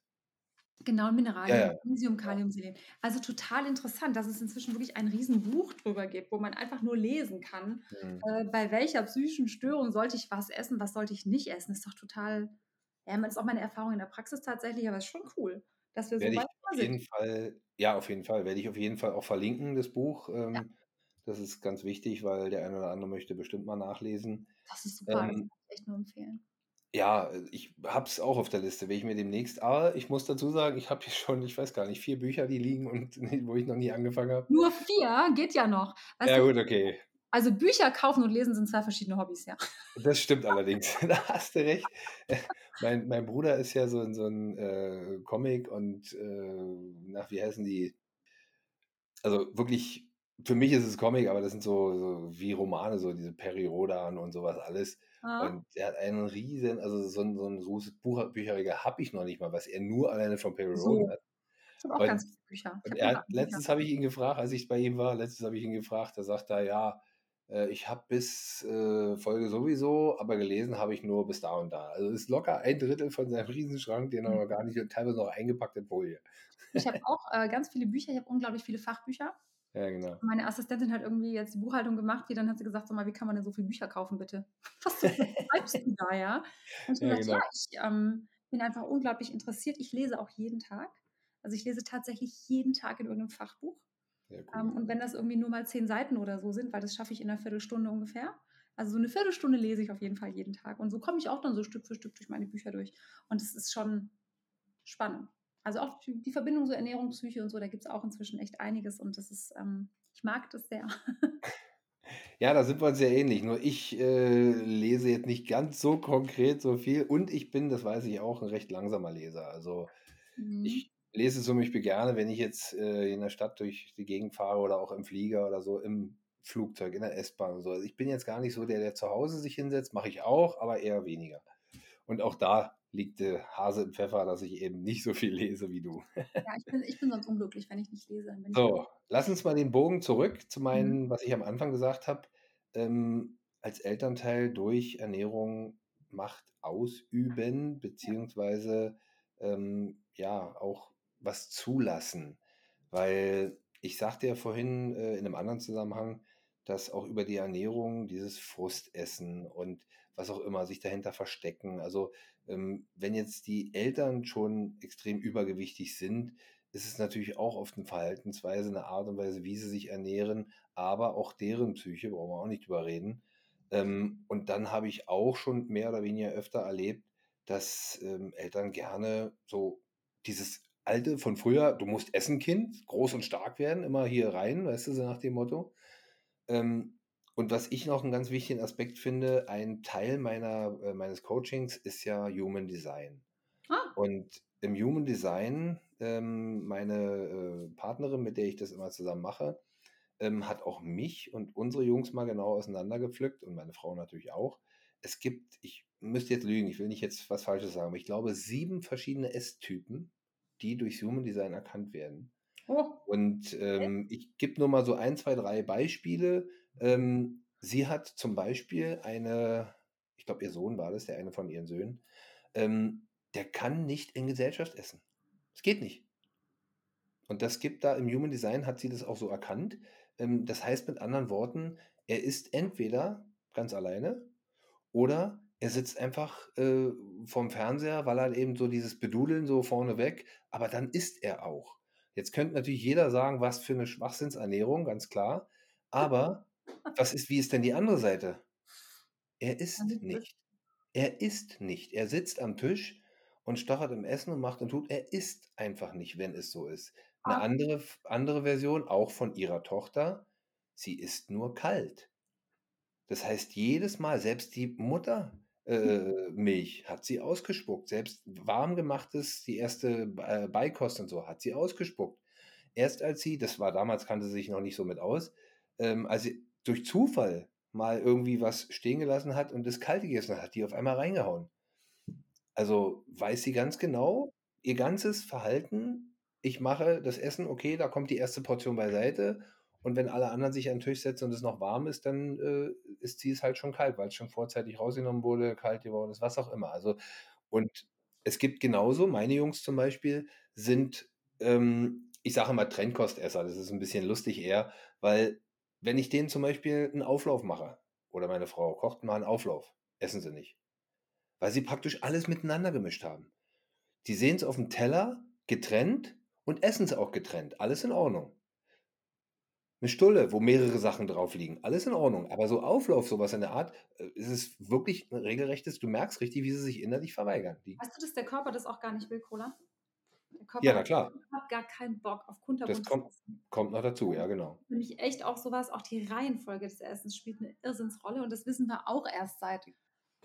Genau, Ja, Mineralien, ja. Magnesium, ja. Kalium, Selen. Also total interessant, dass es inzwischen wirklich ein Riesenbuch drüber gibt, wo man einfach nur lesen kann, Mhm. äh, bei welcher psychischen Störung sollte ich was essen, was sollte ich nicht essen. Ist doch total, ja, das ist auch meine Erfahrung in der Praxis tatsächlich, aber es ist schon cool, dass wir so Werde ich weit auf sind. jeden Fall, ja, auf jeden Fall, werde ich auf jeden Fall auch verlinken, das Buch. Ja, Ähm, das ist ganz wichtig, weil der eine oder andere möchte bestimmt mal nachlesen. das ist super, das kann Ähm, ich echt nur empfehlen. Ja, äh, ich habe es auch auf der Liste, will ich mir demnächst. Aber ich muss dazu sagen, ich habe hier schon, ich weiß gar nicht, vier Bücher, die liegen und wo ich noch nie angefangen habe. Nur vier geht ja noch. Weißt Ja, du, gut, okay. also Bücher kaufen und lesen sind zwei verschiedene Hobbys, ja. Das stimmt allerdings. Da hast du recht. Mein, mein Bruder ist ja so, ein- so ein äh, Comic und äh, nach, wie heißen die? Also wirklich, für mich ist es Comic, aber das sind so, so wie Romane, so diese Peri Rodan und sowas alles. Ah, Und er hat einen riesen, also so ein, so ein großes Buch, Bücherregal habe ich noch nicht mal, was er nur alleine von Perry so. hat. Ich habe auch Und, ganz viele Bücher. Und habe er hat, letztens habe ich ihn gefragt, als ich bei ihm war, letztens habe ich ihn gefragt, da sagt er, ja, äh, ich habe bis äh, Folge sowieso, aber gelesen habe ich nur bis da und da. Also ist locker ein Drittel von seinem Riesenschrank, den er Mhm. noch gar nicht, teilweise noch eingepackt in Folie. Ich habe auch äh, ganz viele Bücher, ich habe unglaublich viele Fachbücher. Ja, genau. Meine Assistentin hat irgendwie jetzt die Buchhaltung gemacht, wie dann hat sie gesagt, sag mal, wie kann man denn so viele Bücher kaufen, bitte? Was schreibst du da, ja? Und ich Ja, gesagt, genau. ja, ich ähm, bin einfach unglaublich interessiert. Ich lese auch jeden Tag. Also ich lese tatsächlich jeden Tag in irgendeinem Fachbuch. Sehr Ähm, cool. und wenn das irgendwie nur mal zehn Seiten oder so sind, weil das schaffe ich in einer Viertelstunde ungefähr. Also so eine Viertelstunde lese ich auf jeden Fall jeden Tag. Und so komme ich auch dann so Stück für Stück durch meine Bücher durch. Und es ist schon spannend. Also auch die Verbindung so Ernährung, Psyche und so, da gibt es auch inzwischen echt einiges. Und das ist, ähm, ich mag das sehr. Ja, da sind wir uns sehr ähnlich. Nur ich äh, lese jetzt nicht ganz so konkret so viel und ich bin, das weiß ich auch, ein recht langsamer Leser. Also Mhm. ich lese es um mich gerne, wenn ich jetzt äh, in der Stadt durch die Gegend fahre oder auch im Flieger oder so im Flugzeug, in der S-Bahn und so. Also ich bin jetzt gar nicht so der, der zu Hause sich hinsetzt, mache ich auch, aber eher weniger. Und auch da liegt der Hase im Pfeffer, dass ich eben nicht so viel lese wie du. Ja, ich bin, ich bin sonst unglücklich, wenn ich nicht lese. So, lass uns mal den Bogen zurück zu Mhm. meinen, was ich am Anfang gesagt habe. Ähm, als Elternteil durch Ernährung Macht ausüben, beziehungsweise ähm, ja auch was zulassen. Weil ich sagte ja vorhin äh, in einem anderen Zusammenhang, dass auch über die Ernährung dieses Frustessen und was auch immer sich dahinter verstecken. Also ähm, wenn jetzt die Eltern schon extrem übergewichtig sind, ist es natürlich auch oft eine Verhaltensweise, eine Art und Weise, wie sie sich ernähren, aber auch deren Psyche, brauchen wir auch nicht drüber reden. Ähm, und dann habe ich auch schon mehr oder weniger öfter erlebt, dass ähm, Eltern gerne so dieses alte von früher, du musst essen, Kind, groß und stark werden, immer hier rein, weißt du, so nach dem Motto. Und was ich noch einen ganz wichtigen Aspekt finde, ein Teil meiner, äh, meines Coachings ist ja Human Design. Ah, Und im Human Design, ähm, meine äh, Partnerin, mit der ich das immer zusammen mache, ähm, hat auch mich und unsere Jungs mal genau auseinandergepflückt und meine Frau natürlich auch. Es gibt, ich müsste jetzt lügen, ich will nicht jetzt was Falsches sagen, aber ich glaube sieben verschiedene S-Typen, die durch Human Design erkannt werden. oh, Und ähm, ich gebe nur mal so ein, zwei, drei Beispiele. Ähm, sie hat zum Beispiel eine, ich glaube, ihr Sohn war das, der eine von ihren Söhnen, ähm, der kann nicht in Gesellschaft essen. Es geht nicht. Und das gibt da im Human Design, hat sie das auch so erkannt. Ähm, das heißt mit anderen Worten, er ist entweder ganz alleine oder er sitzt einfach äh, vorm Fernseher, weil er eben so dieses Bedudeln so vorne weg, aber dann isst er auch. Jetzt könnte natürlich jeder sagen, was für eine Schwachsinnsernährung, ganz klar. Aber was ist, wie ist denn die andere Seite? Er isst nicht. Er isst nicht. Er sitzt am Tisch und stochert im Essen und macht und tut. Er isst einfach nicht, wenn es so ist. Eine Ah. andere, andere Version, auch von ihrer Tochter, sie isst nur kalt. Das heißt, jedes Mal, selbst die Mutter äh, Milch hat sie ausgespuckt. Selbst warm gemachtes, die erste äh, Beikost und so, hat sie ausgespuckt. Erst als sie, das war damals, kannte sie sich noch nicht so mit aus, ähm, als sie durch Zufall mal irgendwie was stehen gelassen hat und das kalt gegessen hat, die auf einmal reingehauen. Also weiß sie ganz genau, ihr ganzes Verhalten, ich mache das Essen, okay, da kommt die erste Portion beiseite und wenn alle anderen sich an den Tisch setzen und es noch warm ist, dann äh, ist sie es halt schon kalt, weil es schon vorzeitig rausgenommen wurde, kalt geworden ist, was auch immer. Also, und es gibt genauso, meine Jungs zum Beispiel, sind, ähm, ich sage mal Trendkostesser, das ist ein bisschen lustig eher, weil wenn ich denen zum Beispiel einen Auflauf mache oder meine Frau kocht mal einen Auflauf, essen sie nicht. Weil sie praktisch alles miteinander gemischt haben. Die sehen es auf dem Teller getrennt und essen es auch getrennt. Alles in Ordnung. Eine Stulle, wo mehrere Sachen drauf liegen, alles in Ordnung. Aber so Auflauf, sowas in der Art, äh, ist es wirklich ein regelrechtes, du merkst richtig, wie sie sich innerlich verweigern. Die, Weißt du, dass der Körper das auch gar nicht will, Cola? Der Körper ja, na klar, überhaupt gar keinen Bock auf das kunterbuntes kommt, kommt noch dazu, ja, genau. Für mich echt auch sowas, auch die Reihenfolge des Essens spielt eine Irrsinnsrolle und das wissen wir auch erst seit,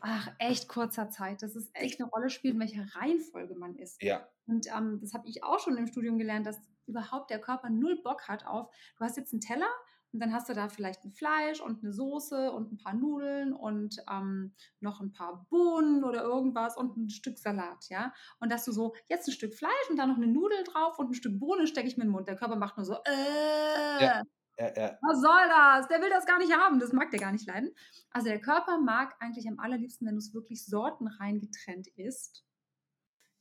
ach, echt kurzer Zeit, dass es echt eine Rolle spielt, in welcher Reihenfolge man isst. Ja, Und ähm, das habe ich auch schon im Studium gelernt, dass überhaupt der Körper null Bock hat auf, du hast jetzt einen Teller und dann hast du da vielleicht ein Fleisch und eine Soße und ein paar Nudeln und ähm, noch ein paar Bohnen oder irgendwas und ein Stück Salat, ja. Und dass du so, jetzt ein Stück Fleisch und dann noch eine Nudel drauf und ein Stück Bohnen stecke ich mir in den Mund. Der Körper macht nur so, äh, ja, ja, ja. was soll das? Der will das gar nicht haben. Das mag der gar nicht leiden. Also der Körper mag eigentlich am allerliebsten, wenn du es wirklich sortenrein getrennt isst.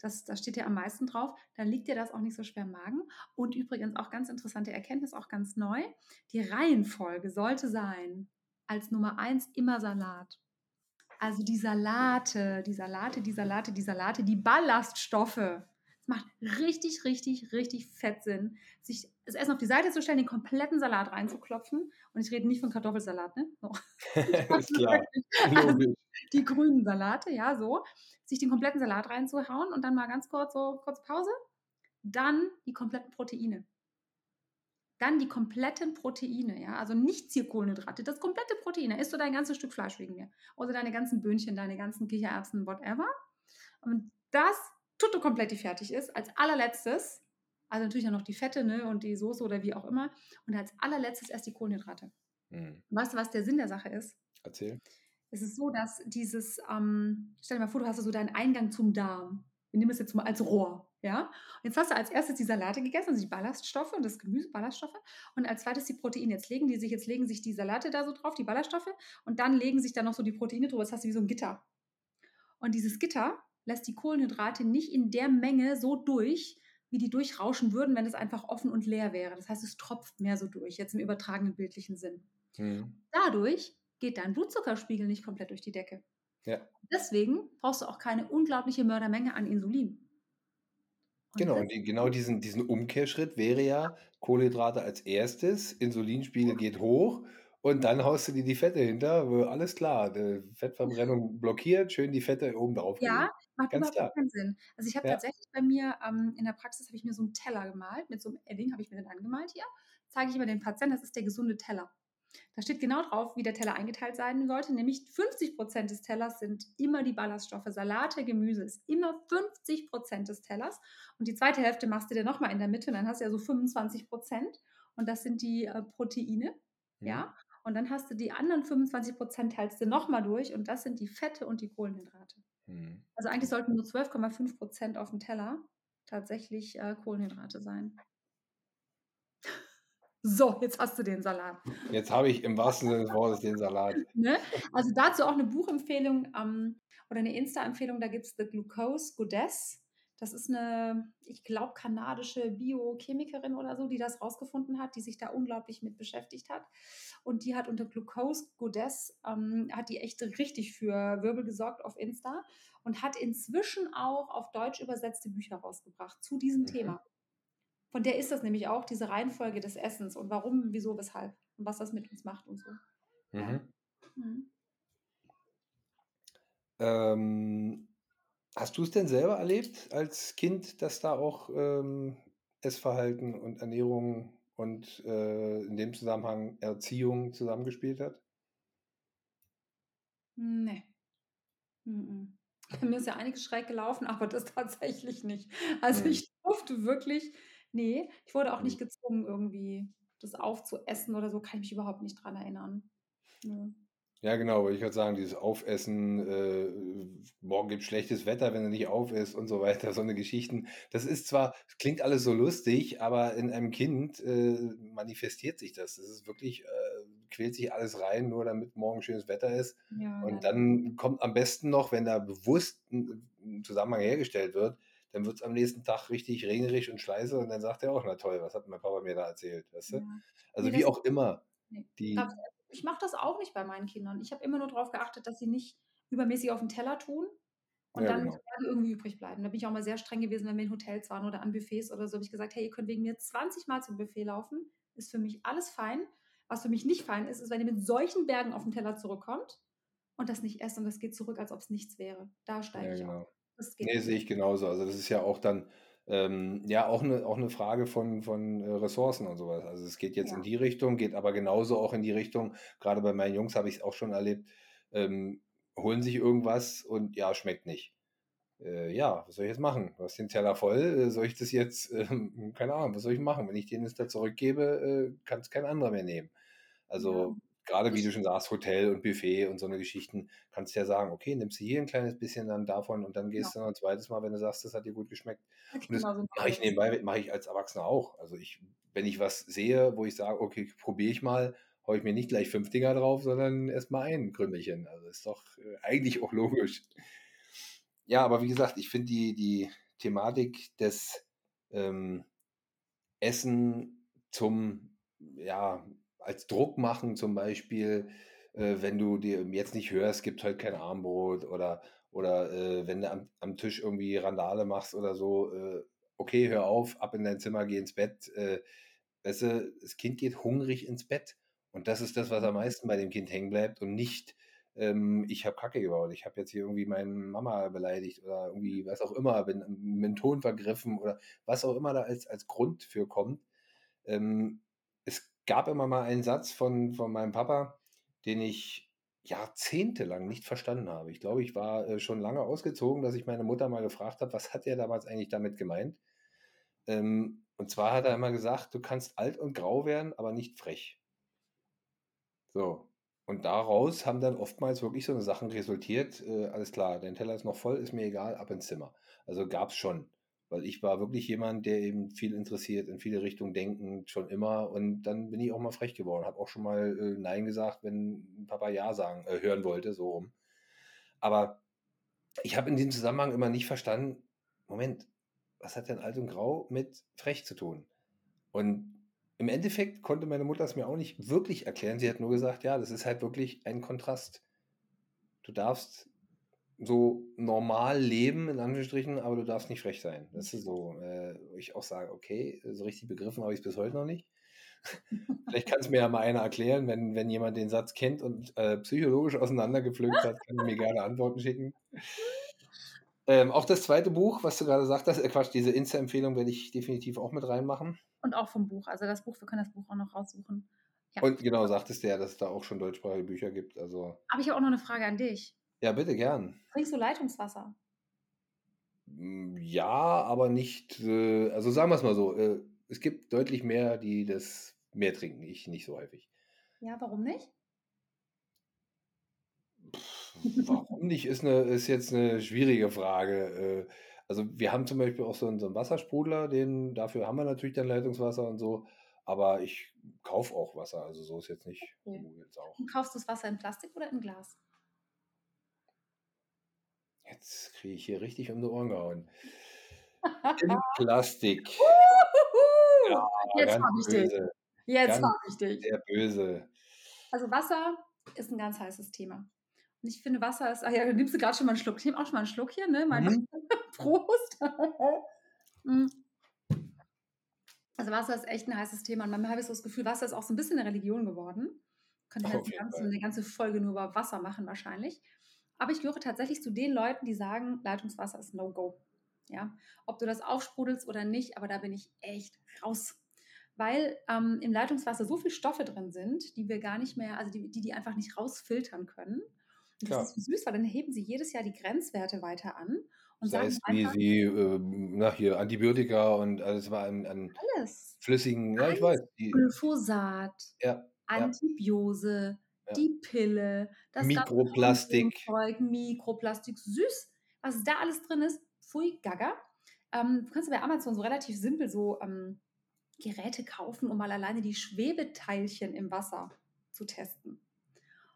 Das, da steht ja am meisten drauf. Dann liegt dir das auch nicht so schwer im Magen. Und übrigens auch ganz interessante Erkenntnis, auch ganz neu. Die Reihenfolge sollte sein, als Nummer eins immer Salat. Also die Salate, die Salate, die Salate, die Salate, die Ballaststoffe. Es macht richtig, richtig, richtig fett Sinn, sich das Essen auf die Seite zu stellen, den kompletten Salat reinzuklopfen. Und ich rede nicht von Kartoffelsalat, ne? So. ist klar, Also die grünen Salate, ja, so. Sich den kompletten Salat reinzuhauen und dann mal ganz kurz so, kurze Pause. Dann die kompletten Proteine. Dann die kompletten Proteine, ja, also nicht Zierkohlenhydrate, das komplette Protein. Da isst du dein ganzes Stück Fleisch wegen mir. Oder deine ganzen Böhnchen, deine ganzen Kichererbsen, whatever. Und das tutto kompletti fertig ist, als allerletztes, also natürlich noch die Fette ne, und die Soße oder wie auch immer. Und als allerletztes erst die Kohlenhydrate. Hm. Und weißt du, was der Sinn der Sache ist? Erzähl. Es ist so, dass dieses, ähm, stell dir mal vor, du hast so deinen Eingang zum Darm. Wir nehmen es jetzt mal als Rohr, ja? Und jetzt hast du als erstes die Salate gegessen, also die Ballaststoffe und das Gemüse, Ballaststoffe. Und als zweites die Proteine. Jetzt legen die sich, jetzt legen sich die Salate da so drauf, die Ballaststoffe, und dann legen sich da noch so die Proteine drüber. Das hast du wie so ein Gitter. Und dieses Gitter lässt die Kohlenhydrate nicht in der Menge so durch, wie die durchrauschen würden, wenn es einfach offen und leer wäre. Das heißt, es tropft mehr so durch, jetzt im übertragenen bildlichen Sinn. Hm. Dadurch geht dein Blutzuckerspiegel nicht komplett durch die Decke. Ja. Deswegen brauchst du auch keine unglaubliche Mördermenge an Insulin. Und Genau, die, genau diesen, diesen Umkehrschritt wäre ja Kohlenhydrate als erstes, Insulinspiegel geht hoch und dann haust du dir die Fette hinter. Alles klar, die Fettverbrennung blockiert, schön die Fette oben drauf Ja. Macht Ganz überhaupt keinen Sinn. Also ich habe Ja. tatsächlich bei mir ähm, in der Praxis habe ich mir so einen Teller gemalt, mit so einem Edding habe ich mir den angemalt hier. Zeige ich immer den Patienten, das ist der gesunde Teller. Da steht genau drauf, wie der Teller eingeteilt sein sollte, nämlich 50% des Tellers sind immer die Ballaststoffe. Salate, Gemüse ist immer 50% des Tellers. Und die zweite Hälfte machst du dir nochmal in der Mitte und dann hast du ja so 25%. Und das sind die äh, Proteine. Hm. Ja, und dann hast du die anderen 25% teilst du nochmal durch und das sind die Fette und die Kohlenhydrate. Hm. Also eigentlich sollten nur 12,5% auf dem Teller tatsächlich äh, Kohlenhydrate sein. So, jetzt hast du den Salat. Jetzt habe ich im wahrsten Sinne des Wortes den Salat. Ne? Also dazu auch eine Buchempfehlung ähm, oder eine Insta-Empfehlung. Da gibt es The Glucose Goddess. Das ist eine, ich glaube, kanadische Biochemikerin oder so, die das rausgefunden hat, die sich da unglaublich mit beschäftigt hat. Und die hat unter Glucose Goddess, ähm, hat die echt richtig für Wirbel gesorgt auf Insta und hat inzwischen auch auf Deutsch übersetzte Bücher rausgebracht zu diesem mhm. Thema. Von der ist das nämlich auch, diese Reihenfolge des Essens und warum, wieso, weshalb und was das mit uns macht und so. Mhm. Mhm. Ähm, hast du es denn selber erlebt als Kind, dass da auch ähm, Essverhalten und Ernährung und äh, in dem Zusammenhang Erziehung zusammengespielt hat? Nee. Mhm. Mir ist ja einiges schräg gelaufen, aber das tatsächlich nicht. Also mhm. ich durfte wirklich Nee, ich wurde auch nicht mhm. gezwungen, irgendwie das aufzuessen oder so, kann ich mich überhaupt nicht dran erinnern. Ja. Ja, genau, aber ich würde sagen, dieses Aufessen, äh, morgen gibt schlechtes Wetter, wenn er nicht auf ist und so weiter, so eine Geschichten. Das ist zwar, es klingt alles so lustig, aber in einem Kind äh, manifestiert sich das. Das ist wirklich, äh, quält sich alles rein, nur damit morgen schönes Wetter ist. Ja, und dann kommt am besten noch, wenn da bewusst ein Zusammenhang hergestellt wird, dann wird es am nächsten Tag richtig regnerisch und scheiße und dann sagt er auch, na toll, was hat mein Papa mir da erzählt, weißt du? Ja. Also nee, wie auch immer. Die, ich mache das auch nicht bei meinen Kindern. Ich habe immer nur darauf geachtet, dass sie nicht übermäßig auf den Teller tun und ja, dann genau. irgendwie übrig bleiben. Da bin ich auch mal sehr streng gewesen, wenn wir in Hotels waren oder an Buffets oder so. habe ich gesagt, hey, ihr könnt wegen mir 20 Mal zum Buffet laufen. Ist für mich alles fein. Was für mich nicht fein ist, ist, wenn ihr mit solchen Bergen auf den Teller zurückkommt und das nicht esst und das geht zurück, als ob es nichts wäre. Da steige ja, ich genau. auf. Das geht Nee, sehe ich genauso. Also das ist ja auch dann ähm, ja auch eine auch 'ne Frage von von, äh, Ressourcen und sowas. Also es geht jetzt in die Richtung, geht aber genauso auch in die Richtung gerade bei meinen Jungs habe ich es auch schon erlebt, ähm, holen sich irgendwas und ja, schmeckt nicht. Äh, ja, was soll ich jetzt machen? Du hast den Teller voll, äh, soll ich das jetzt ähm, keine Ahnung, was soll ich machen? Wenn ich den jetzt da zurückgebe, äh, kann es kein anderer mehr nehmen. Ja. Also gerade wie du schon sagst, Hotel und Buffet und so eine Geschichten, kannst du ja sagen, okay, nimmst du hier ein kleines bisschen dann davon und dann gehst ja. du noch ein zweites Mal, wenn du sagst, das hat dir gut geschmeckt. Und das genau mache ich nebenbei, mache ich als Erwachsener auch. Also ich, wenn ich was sehe, wo ich sage, okay, probiere ich mal, haue ich mir nicht gleich fünf Dinger drauf, sondern erstmal ein Krümmelchen. Also ist doch äh, eigentlich auch logisch. Ja, aber wie gesagt, ich finde die, die Thematik des ähm, Essen zum ja, als Druck machen, zum Beispiel, äh, wenn du dir jetzt nicht hörst, gibt halt kein Armbrot oder, oder äh, wenn du am, am, Tisch irgendwie Randale machst oder so, äh, okay, hör auf, ab in dein Zimmer, geh ins Bett. Äh, weißt du, das Kind geht hungrig ins Bett. Und das ist das, was am mhm. meisten bei dem Kind hängen bleibt und nicht, ähm, ich habe Kacke gebaut, ich habe jetzt hier irgendwie meine Mama beleidigt oder irgendwie was auch immer, bin mit dem Ton vergriffen oder was auch immer da als, als Grund für kommt. Ähm, gab immer mal einen Satz von, von meinem Papa, den ich jahrzehntelang nicht verstanden habe. Ich glaube, ich war äh, schon lange ausgezogen, dass ich meine Mutter mal gefragt habe, was hat er damals eigentlich damit gemeint? Ähm, und zwar hat er immer gesagt, du kannst alt und grau werden, aber nicht frech. So. Und daraus haben dann oftmals wirklich so eine Sachen resultiert. Äh, alles klar, dein Teller ist noch voll, ist mir egal, ab ins Zimmer. Also gab es schon. Weil ich war wirklich jemand, der eben viel interessiert, in viele Richtungen denken, schon immer. Und dann bin ich auch mal frech geworden. Habe auch schon mal äh, Nein gesagt, wenn Papa Ja sagen, äh, hören wollte, so rum. Aber ich habe in diesem Zusammenhang immer nicht verstanden, Moment, was hat denn Alt und Grau mit frech zu tun? Und im Endeffekt konnte meine Mutter es mir auch nicht wirklich erklären. Sie hat nur gesagt, ja, das ist halt wirklich ein Kontrast. Du darfst so normal leben, in Anführungsstrichen, aber du darfst nicht frech sein. Das ist so, äh, wo ich auch sage, okay, so richtig begriffen habe ich es bis heute noch nicht. Vielleicht kann es mir ja mal einer erklären, wenn, wenn jemand den Satz kennt und äh, psychologisch auseinandergepflückt hat, kann er mir gerne Antworten schicken. Ähm, auch das zweite Buch, was du gerade sagtest, äh, Quatsch, diese Insta-Empfehlung werde ich definitiv auch mit reinmachen. Und auch vom Buch. Also das Buch, wir können das Buch auch noch raussuchen. Ja. Und genau, sagtest du ja, dass es da auch schon deutschsprachige Bücher gibt. Also. Aber ich habe auch noch eine Frage an dich. Ja, bitte gern. Trinkst du Leitungswasser? Hm, ja, aber nicht, äh, also sagen wir es mal so, äh, es gibt deutlich mehr, die das mehr trinken, ich nicht so häufig. Ja, warum nicht? warum nicht, ist, eine, ist jetzt eine schwierige Frage. Äh, also wir haben zum Beispiel auch so einen, so einen Wassersprudler, den, dafür haben wir natürlich dann Leitungswasser und so. aber ich kaufe auch Wasser, also so ist jetzt nicht. Okay. Jetzt auch. Und kaufst du das Wasser in Plastik oder in Glas? Jetzt kriege ich hier richtig um die Ohren gehauen. In Plastik. Ja, Jetzt habe ich dich. Jetzt habe ich dich. sehr böse. Also Wasser ist ein ganz heißes Thema. Und ich finde, Wasser ist, ach ja, nimmst du gerade schon mal einen Schluck. Ich nehme auch schon mal einen Schluck hier, ne? Mein Mhm. Prost. Mm. also Wasser ist echt ein heißes Thema. Und manchmal habe ich so das Gefühl, Wasser ist auch so ein bisschen eine Religion geworden. Könnte halt eine ganze, eine ganze Folge nur über Wasser machen wahrscheinlich. Aber ich gehöre tatsächlich zu den Leuten, die sagen, Leitungswasser ist No-Go. Ja, ob du das aufsprudelst oder nicht, aber da bin ich echt raus. Weil ähm, im Leitungswasser so viele Stoffe drin sind, die wir gar nicht mehr, also die, die, die einfach nicht rausfiltern können. Und Klar. das ist so süß, weil dann heben sie jedes Jahr die Grenzwerte weiter an und Sei sagen es wie einfach sie, ähm, na hier, Antibiotika und alles war an, an alles. flüssigen, ja, ich weiß. Glyphosat, ja, Antibiose, Ja. die Pille, das Mikroplastik. Zeug, Mikroplastik, süß, was da alles drin ist, pfui, gaga. Ähm, du kannst bei Amazon so relativ simpel so ähm, Geräte kaufen, um mal alleine die Schwebeteilchen im Wasser zu testen.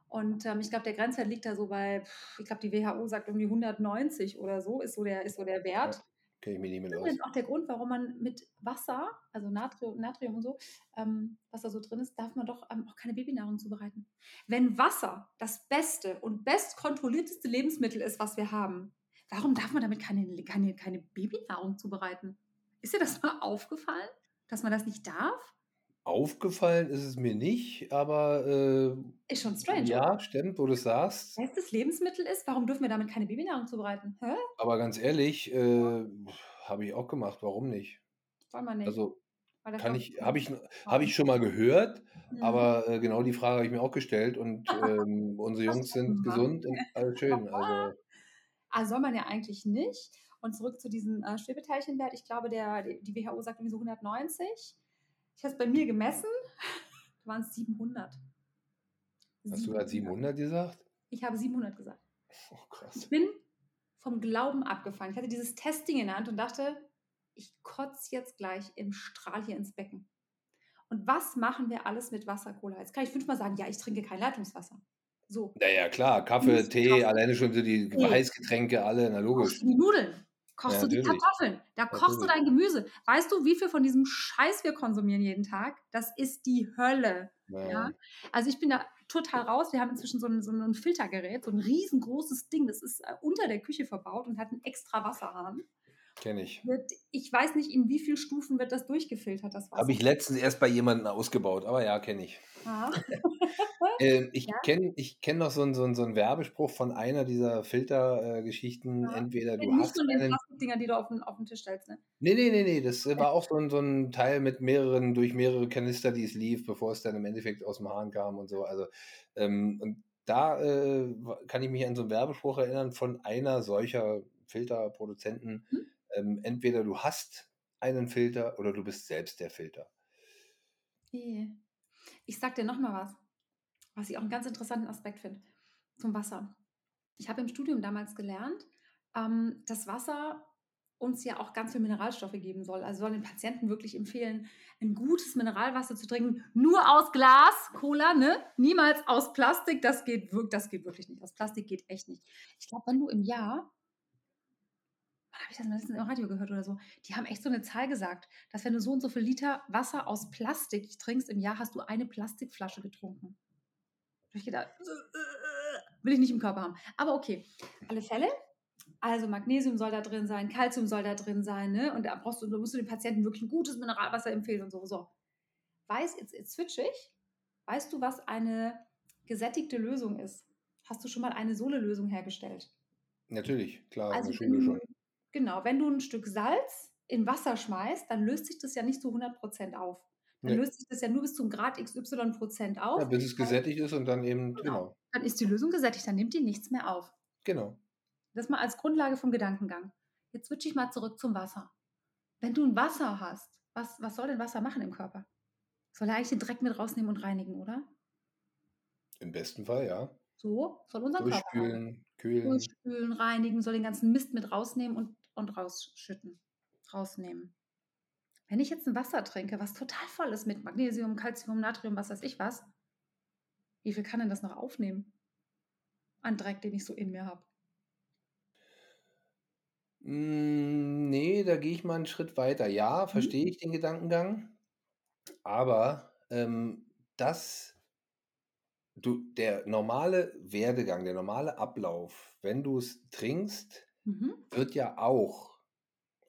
Und ähm, ich glaube, der Grenzwert liegt da so bei, ich glaube, die WHO sagt irgendwie 190 oder so, ist so der, ist so der Wert. Kenne ich mich nicht mit aus. Übrigens auch der Grund, warum man mit Wasser, also Natrium, Natrium und so, ähm, was da so drin ist, darf man doch ähm, auch keine Babynahrung zubereiten. Wenn Wasser das beste und bestkontrollierteste Lebensmittel ist, was wir haben, warum darf man damit keine, keine, keine Babynahrung zubereiten? Ist dir das mal aufgefallen, dass man das nicht darf? Aufgefallen ist es mir nicht, aber äh, Ist schon strange. ja, oder? stimmt, wo du es sagst. Bestes Lebensmittel ist, warum dürfen wir damit keine Babynahrung zubereiten? Hä? Aber ganz ehrlich, äh, habe ich auch gemacht. Warum nicht? Wollen wir nicht. Also kann ich, habe ich, habe ich schon mal gehört, Mhm. aber äh, genau die Frage habe ich mir auch gestellt und ähm, unsere Jungs sind gesund und alles schön. Also Also soll man ja eigentlich nicht. Und zurück zu diesem äh, Schwebeteilchenwert. Ich glaube, der, die die WHO sagt irgendwie so 190. Ich habe es bei mir gemessen. Da waren es 700. hast du gerade 700 gesagt? Ich habe 700 gesagt. Oh krass. Ich bin vom Glauben abgefallen. Ich hatte dieses Testing in der Hand und dachte, ich kotze jetzt gleich im Strahl hier ins Becken. Und was machen wir alles mit Wasser, Jetzt kann ich fünfmal sagen, ja, ich trinke kein Leitungswasser. So. Naja, klar, Kaffee, Tee, Kaffee. alleine schon so die. Heißgetränke, alle, na logisch. Nudeln? Kochst Ja, du die natürlich. Kartoffeln? Da kochst du Natürlich. dein Gemüse. Weißt du, wie viel von diesem Scheiß wir konsumieren jeden Tag? Das ist die Hölle. Naja. Ja? Also ich bin da total raus. Wir haben inzwischen so ein, so ein Filtergerät, so ein riesengroßes Ding. Das ist äh, unter der Küche verbaut und hat einen extra Wasserhahn. Kenne ich. Wird, ich weiß nicht, in wie vielen Stufen wird das durchgefiltert, das Wasser. Habe ich letztens erst bei jemandem ausgebaut, aber ja, kenne ich. Ja. Ähm, ich Ja. kenne ich kenn noch so einen so einen- so einen Werbespruch von einer dieser Filtergeschichten. Ja. Entweder du nicht hast nur den einen. Plastikdinger, die du auf den, auf den Tisch stellst. Ne? Nee, nee, nee, nee. Das äh, war auch so ein, so ein Teil mit mehreren, durch mehrere Kanister, die es lief, bevor es dann im Endeffekt aus dem Hahn kam und so. Also, ähm, und da äh, kann ich mich an so einen Werbespruch erinnern von einer solcher Filterproduzenten. Hm? Ähm, entweder du hast einen Filter oder du bist selbst der Filter. Ich sag dir noch mal was, was ich auch einen ganz interessanten Aspekt finde zum Wasser. Ich habe im Studium damals gelernt, ähm, dass Wasser uns ja auch ganz viel Mineralstoffe geben soll. Also soll den Patienten wirklich empfehlen, ein gutes Mineralwasser zu trinken, nur aus Glas, Cola, ne? Niemals aus Plastik. Das geht, das geht wirklich nicht. Aus Plastik geht echt nicht. Ich glaube, wenn du im Jahr, habe ich das mal letztens im Radio gehört oder so, die haben echt so eine Zahl gesagt, dass wenn du so und so viel Liter Wasser aus Plastik trinkst im Jahr, hast du eine Plastikflasche getrunken. Da ich gedacht, will ich nicht im Körper haben. Aber okay, alle Fälle. Also Magnesium soll da drin sein, Kalzium soll da drin sein, ne? Und da brauchst du, da musst du den Patienten wirklich ein gutes Mineralwasser empfehlen und so. so. Weiß, jetzt, jetzt switche ich. Weißt du, was eine gesättigte Lösung ist? Hast du schon mal eine Sohle-Lösung hergestellt? Natürlich, klar, Also in der Schule schon. Genau, wenn du ein Stück Salz in Wasser schmeißt, dann löst sich das ja nicht zu 100% auf. Dann Nee. löst sich das ja nur bis zum Grad XY Prozent auf. Ja, bis es gesättigt ist und dann eben, Genau. genau, Dann ist die Lösung gesättigt, dann nimmt die nichts mehr auf. genau. Das mal als Grundlage vom Gedankengang. Jetzt switche ich mal zurück zum Wasser. Wenn du ein Wasser hast, was, was soll denn Wasser machen im Körper? Soll er eigentlich den Dreck mit rausnehmen und reinigen, oder? Im besten Fall, ja. So soll unser Körper. Durchspülen, kühlen. Durchspülen, reinigen, soll den ganzen Mist mit rausnehmen und, und rausschütten. Rausnehmen. Wenn ich jetzt ein Wasser trinke, was total voll ist mit Magnesium, Calcium, Natrium, was weiß ich was, wie viel kann denn das noch aufnehmen? An Dreck, den ich so in mir habe. Hm, ne, da gehe ich mal einen Schritt weiter. Ja, Mhm. verstehe ich den Gedankengang, aber, ähm, das du der normale Werdegang, der normale Ablauf, wenn du es trinkst, Mhm. wird ja auch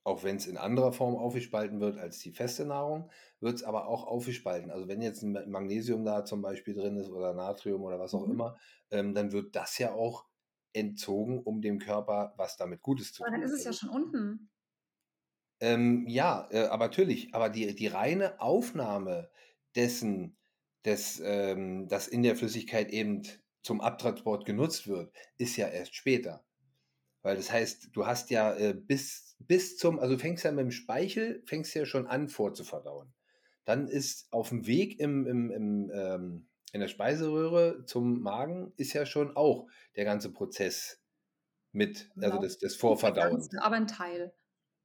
auch wenn es in anderer Form aufgespalten wird als die feste Nahrung, wird es aber auch aufgespalten. Also, wenn jetzt 'n Ma Magnesium da zum Beispiel drin ist oder Natrium oder was auch Mhm. immer, ähm, dann wird das ja auch entzogen, um dem Körper was damit Gutes zu Aber dann tun. ist es ja Also schon unten. Ähm, ja, äh, aber natürlich, aber die die reine Aufnahme dessen, des, ähm das in der Flüssigkeit eben zum Abtransport genutzt wird, ist ja erst später. Weil das heißt, du hast ja, äh, bis bis zum also, du fängst ja mit dem Speichel fängst ja schon an vorzuverdauen. Dann ist aufm Weg im im im, ähm in der Speiseröhre zum Magen ist ja schon auch der ganze Prozess mit also, Genau. Nicht der Vorverdauens. ganze, aber 'n Teil.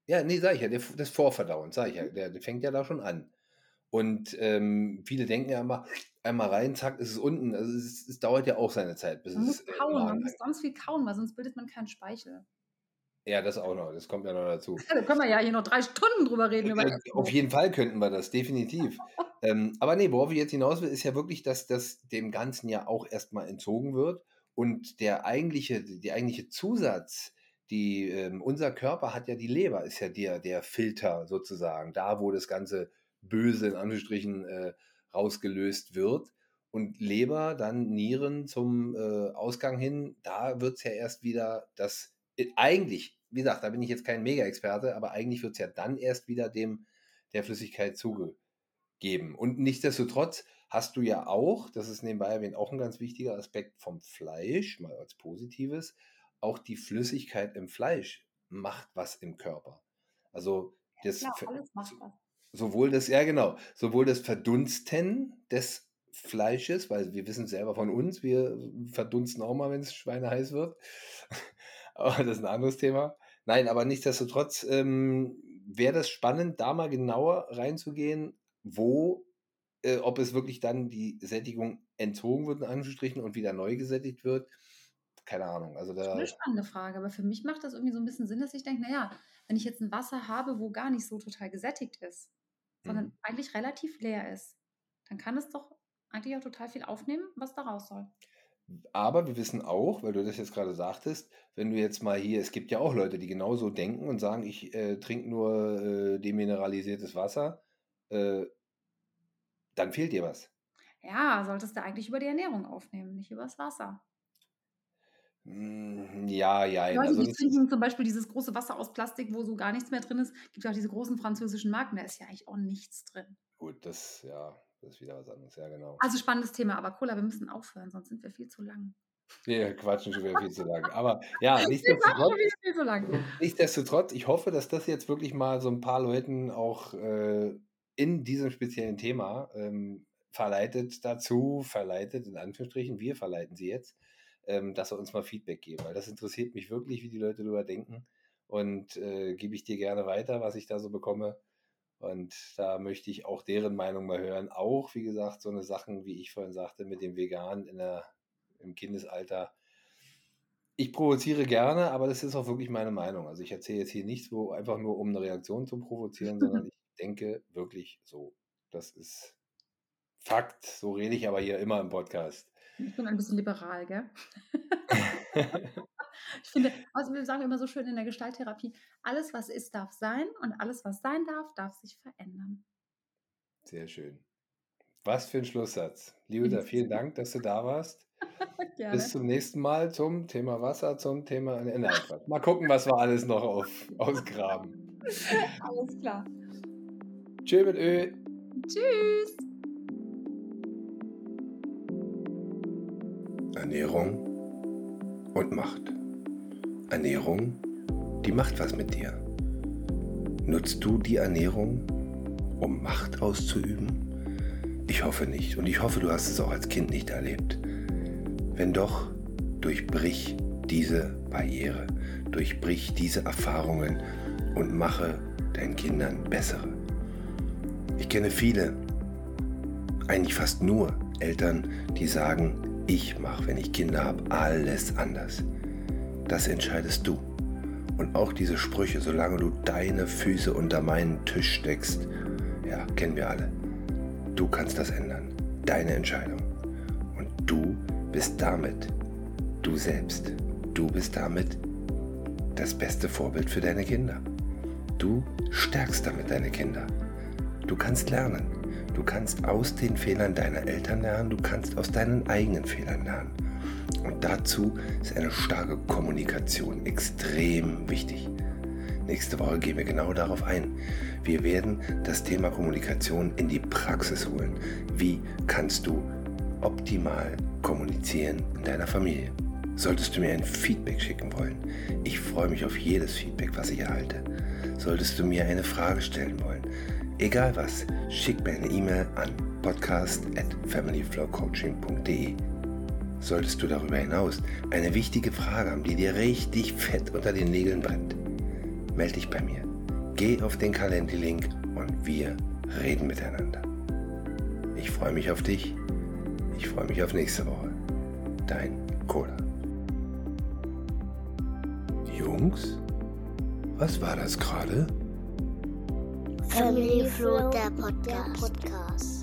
Ja, ne, sage ich ja, des Vorverdauens, sage ich ja. Mhm. Der der fängt ja da schon an. Und, ähm, viele denken ja immer, einmal rein, zack, ist es unten. Also, es es dauert ja auch seine Zeit, bis Man es, muss äh, kauen, man muss ganz viel kauen, weil sonst bildet man keinen Speichel. Ja, das auch noch. Das kommt ja noch dazu. Ja, da können wir ja hier noch 3 Stunden drüber reden über Äh, auf jeden Fall könnten wir das, definitiv. Ähm, aber ne, worauf ich jetzt hinaus will, ist ja wirklich, dass das dem Ganzen ja auch erst mal entzogen wird und der eigentliche die eigentliche Zusatz, die, ähm unser Körper hat ja die Leber ist ja der der Filter sozusagen, da, wo das ganze Böse in Anführungsstrichen, äh, rausgelöst wird. Und Leber, dann Nieren zum, äh, Ausgang hin, da wird's ja erst wieder das äh, eigentlich wie gesagt, da bin ich jetzt kein Mega-Experte, aber eigentlich wird's ja dann erst wieder dem der Flüssigkeit zugegeben. Und nichtsdestotrotz hast du ja auch, das ist nebenbei erwähnt auch 'n ganz wichtiger Aspekt vom Fleisch, mal als Positives, auch die Flüssigkeit im Fleisch macht was im Körper. Also, Ja das ver alles macht was. Sowohl das ja genau, sowohl das Verdunsten des Fleisches, weil wir wissen's selber von uns, wir verdunsten auch mal, wenn's schweineheiß wird. Aber das ist 'n anderes Thema. Nein, aber nichtsdestotrotz, ähm, wäre das spannend, da mal genauer reinzugehen, wo äh, ob es wirklich dann die Sättigung entzogen wird in Anführungsstrichen und wieder neu gesättigt wird. Keine Ahnung. Also, Schon 'ne da spannende Frage, aber für mich macht das irgendwie so 'n bisschen Sinn, dass ich denke: „Na ja, wenn ich jetzt 'n Wasser habe, wo gar nicht so total gesättigt ist, sondern Mhm. eigentlich relativ leer ist, dann kann es doch eigentlich auch total viel aufnehmen, was da raus soll.“ Aber wir wissen auch, weil du das jetzt grade sagtest, wenn du jetzt mal hier es gibt ja auch Leute, die genauso denken und sagen: „Ich, äh, trinke nur, äh, demineralisiertes Wasser“, äh dann fehlt dir was. Ja, solltest du eigentlich über die Ernährung aufnehmen, nicht übers Wasser. Hm, ja, jein. Leute, Also, die trinken zum Beispiel dieses große Wasser aus Plastik, wo so gar nichts mehr drin ist. Gibt ja auch diese großen französischen Marken, da ist ja eigentlich auch nichts drin. Gut, das ja, das ist wieder was anderes. Ja, genau. Also, spannendes Thema, aber Cola, wir müssen aufhören, sonst sind wir viel zu lang. Wir quatschen schon wieder viel zu lang. Aber ja, nichtsdestotrotz schon wieder viel zu lang. nichtsdestotrotz, ich hoffe, dass das jetzt wirklich mal so 'n paar Leuten auch, äh, in diesem speziellen Thema, ähm, verleitet dazu verleitet in Anführungsstrichen, wir verleiten sie jetzt, ähm, dass sie uns mal Feedback geben, weil das interessiert mich wirklich, wie die Leute drüber denken und, äh, gebe ich dir gerne weiter, was ich da so bekomme. Und da möchte ich auch deren Meinung mal hören. Auch, wie gesagt, so 'ne Sachen, wie ich vorhin sagte, mit dem Vegan in der im Kindesalter. Ich provoziere gerne, aber das ist auch wirklich meine Meinung. Also, ich erzähle jetzt hier nichts, wo einfach nur um 'ne Reaktion zu provozieren, sondern ich denke wirklich so. Das ist Fakt. So rede ich aber hier immer im Podcast. Ich bin ein bisschen liberal, gell? Ich finde also, wir sagen immer so schön in der Gestalttherapie: „Alles, was ist, darf sein und alles, was sein darf, darf sich verändern.“ Sehr schön. Was für 'n Schlusssatz. Liebe In da, diesem vielen. Dank, dass du da warst. Bis Gerne. zum nächsten Mal zum Thema Wasser, zum Thema nein, Quatsch. Mal gucken, was wir alles noch auf ausgraben. Alles klar. Tschö mit Ö. Tschüss. Ernährung und Macht. Ernährung, die macht was mit dir. Nutzt du die Ernährung, um Macht auszuüben? Ich hoffe nicht und ich hoffe, du hast es auch als Kind nicht erlebt. Wenn doch, durchbrich diese Barriere, durchbrich diese Erfahrungen und mache deinen Kindern bessere, Ich kenne viele, eigentlich fast nur Eltern, die sagen, ich mache, wenn ich Kinder habe, alles anders. Das entscheidest du. Und auch diese Sprüche, solange du deine Füße unter meinen Tisch steckst, ja, kennen wir alle. Du kannst das ändern. Deine Entscheidung. Und du bist damit du selbst. Du bist damit das beste Vorbild für deine Kinder. Du stärkst damit deine Kinder. Du kannst lernen. Du kannst aus den Fehlern deiner Eltern lernen, du kannst aus deinen eigenen Fehlern lernen. Und dazu ist eine starke Kommunikation extrem wichtig. Nächste Woche gehen wir genau darauf ein. Wir werden das Thema Kommunikation in die Praxis holen. Wie kannst du optimal kommunizieren in deiner Familie? Solltest du mir ein Feedback schicken wollen, ich freue mich auf jedes Feedback, was ich erhalte. Solltest du mir eine Frage stellen wollen, egal was, schick mir eine E-Mail an podcast at familyflowcoaching.de. Solltest du darüber hinaus eine wichtige Frage haben, die dir richtig fett unter den Nägeln brennt, melde dich bei mir. Geh auf den Calendly-Link und wir reden miteinander. Ich freue mich auf dich. Ich freue mich auf nächste Woche. Dein Cola. Jungs, was war das gerade? Family Flow, der Podcast.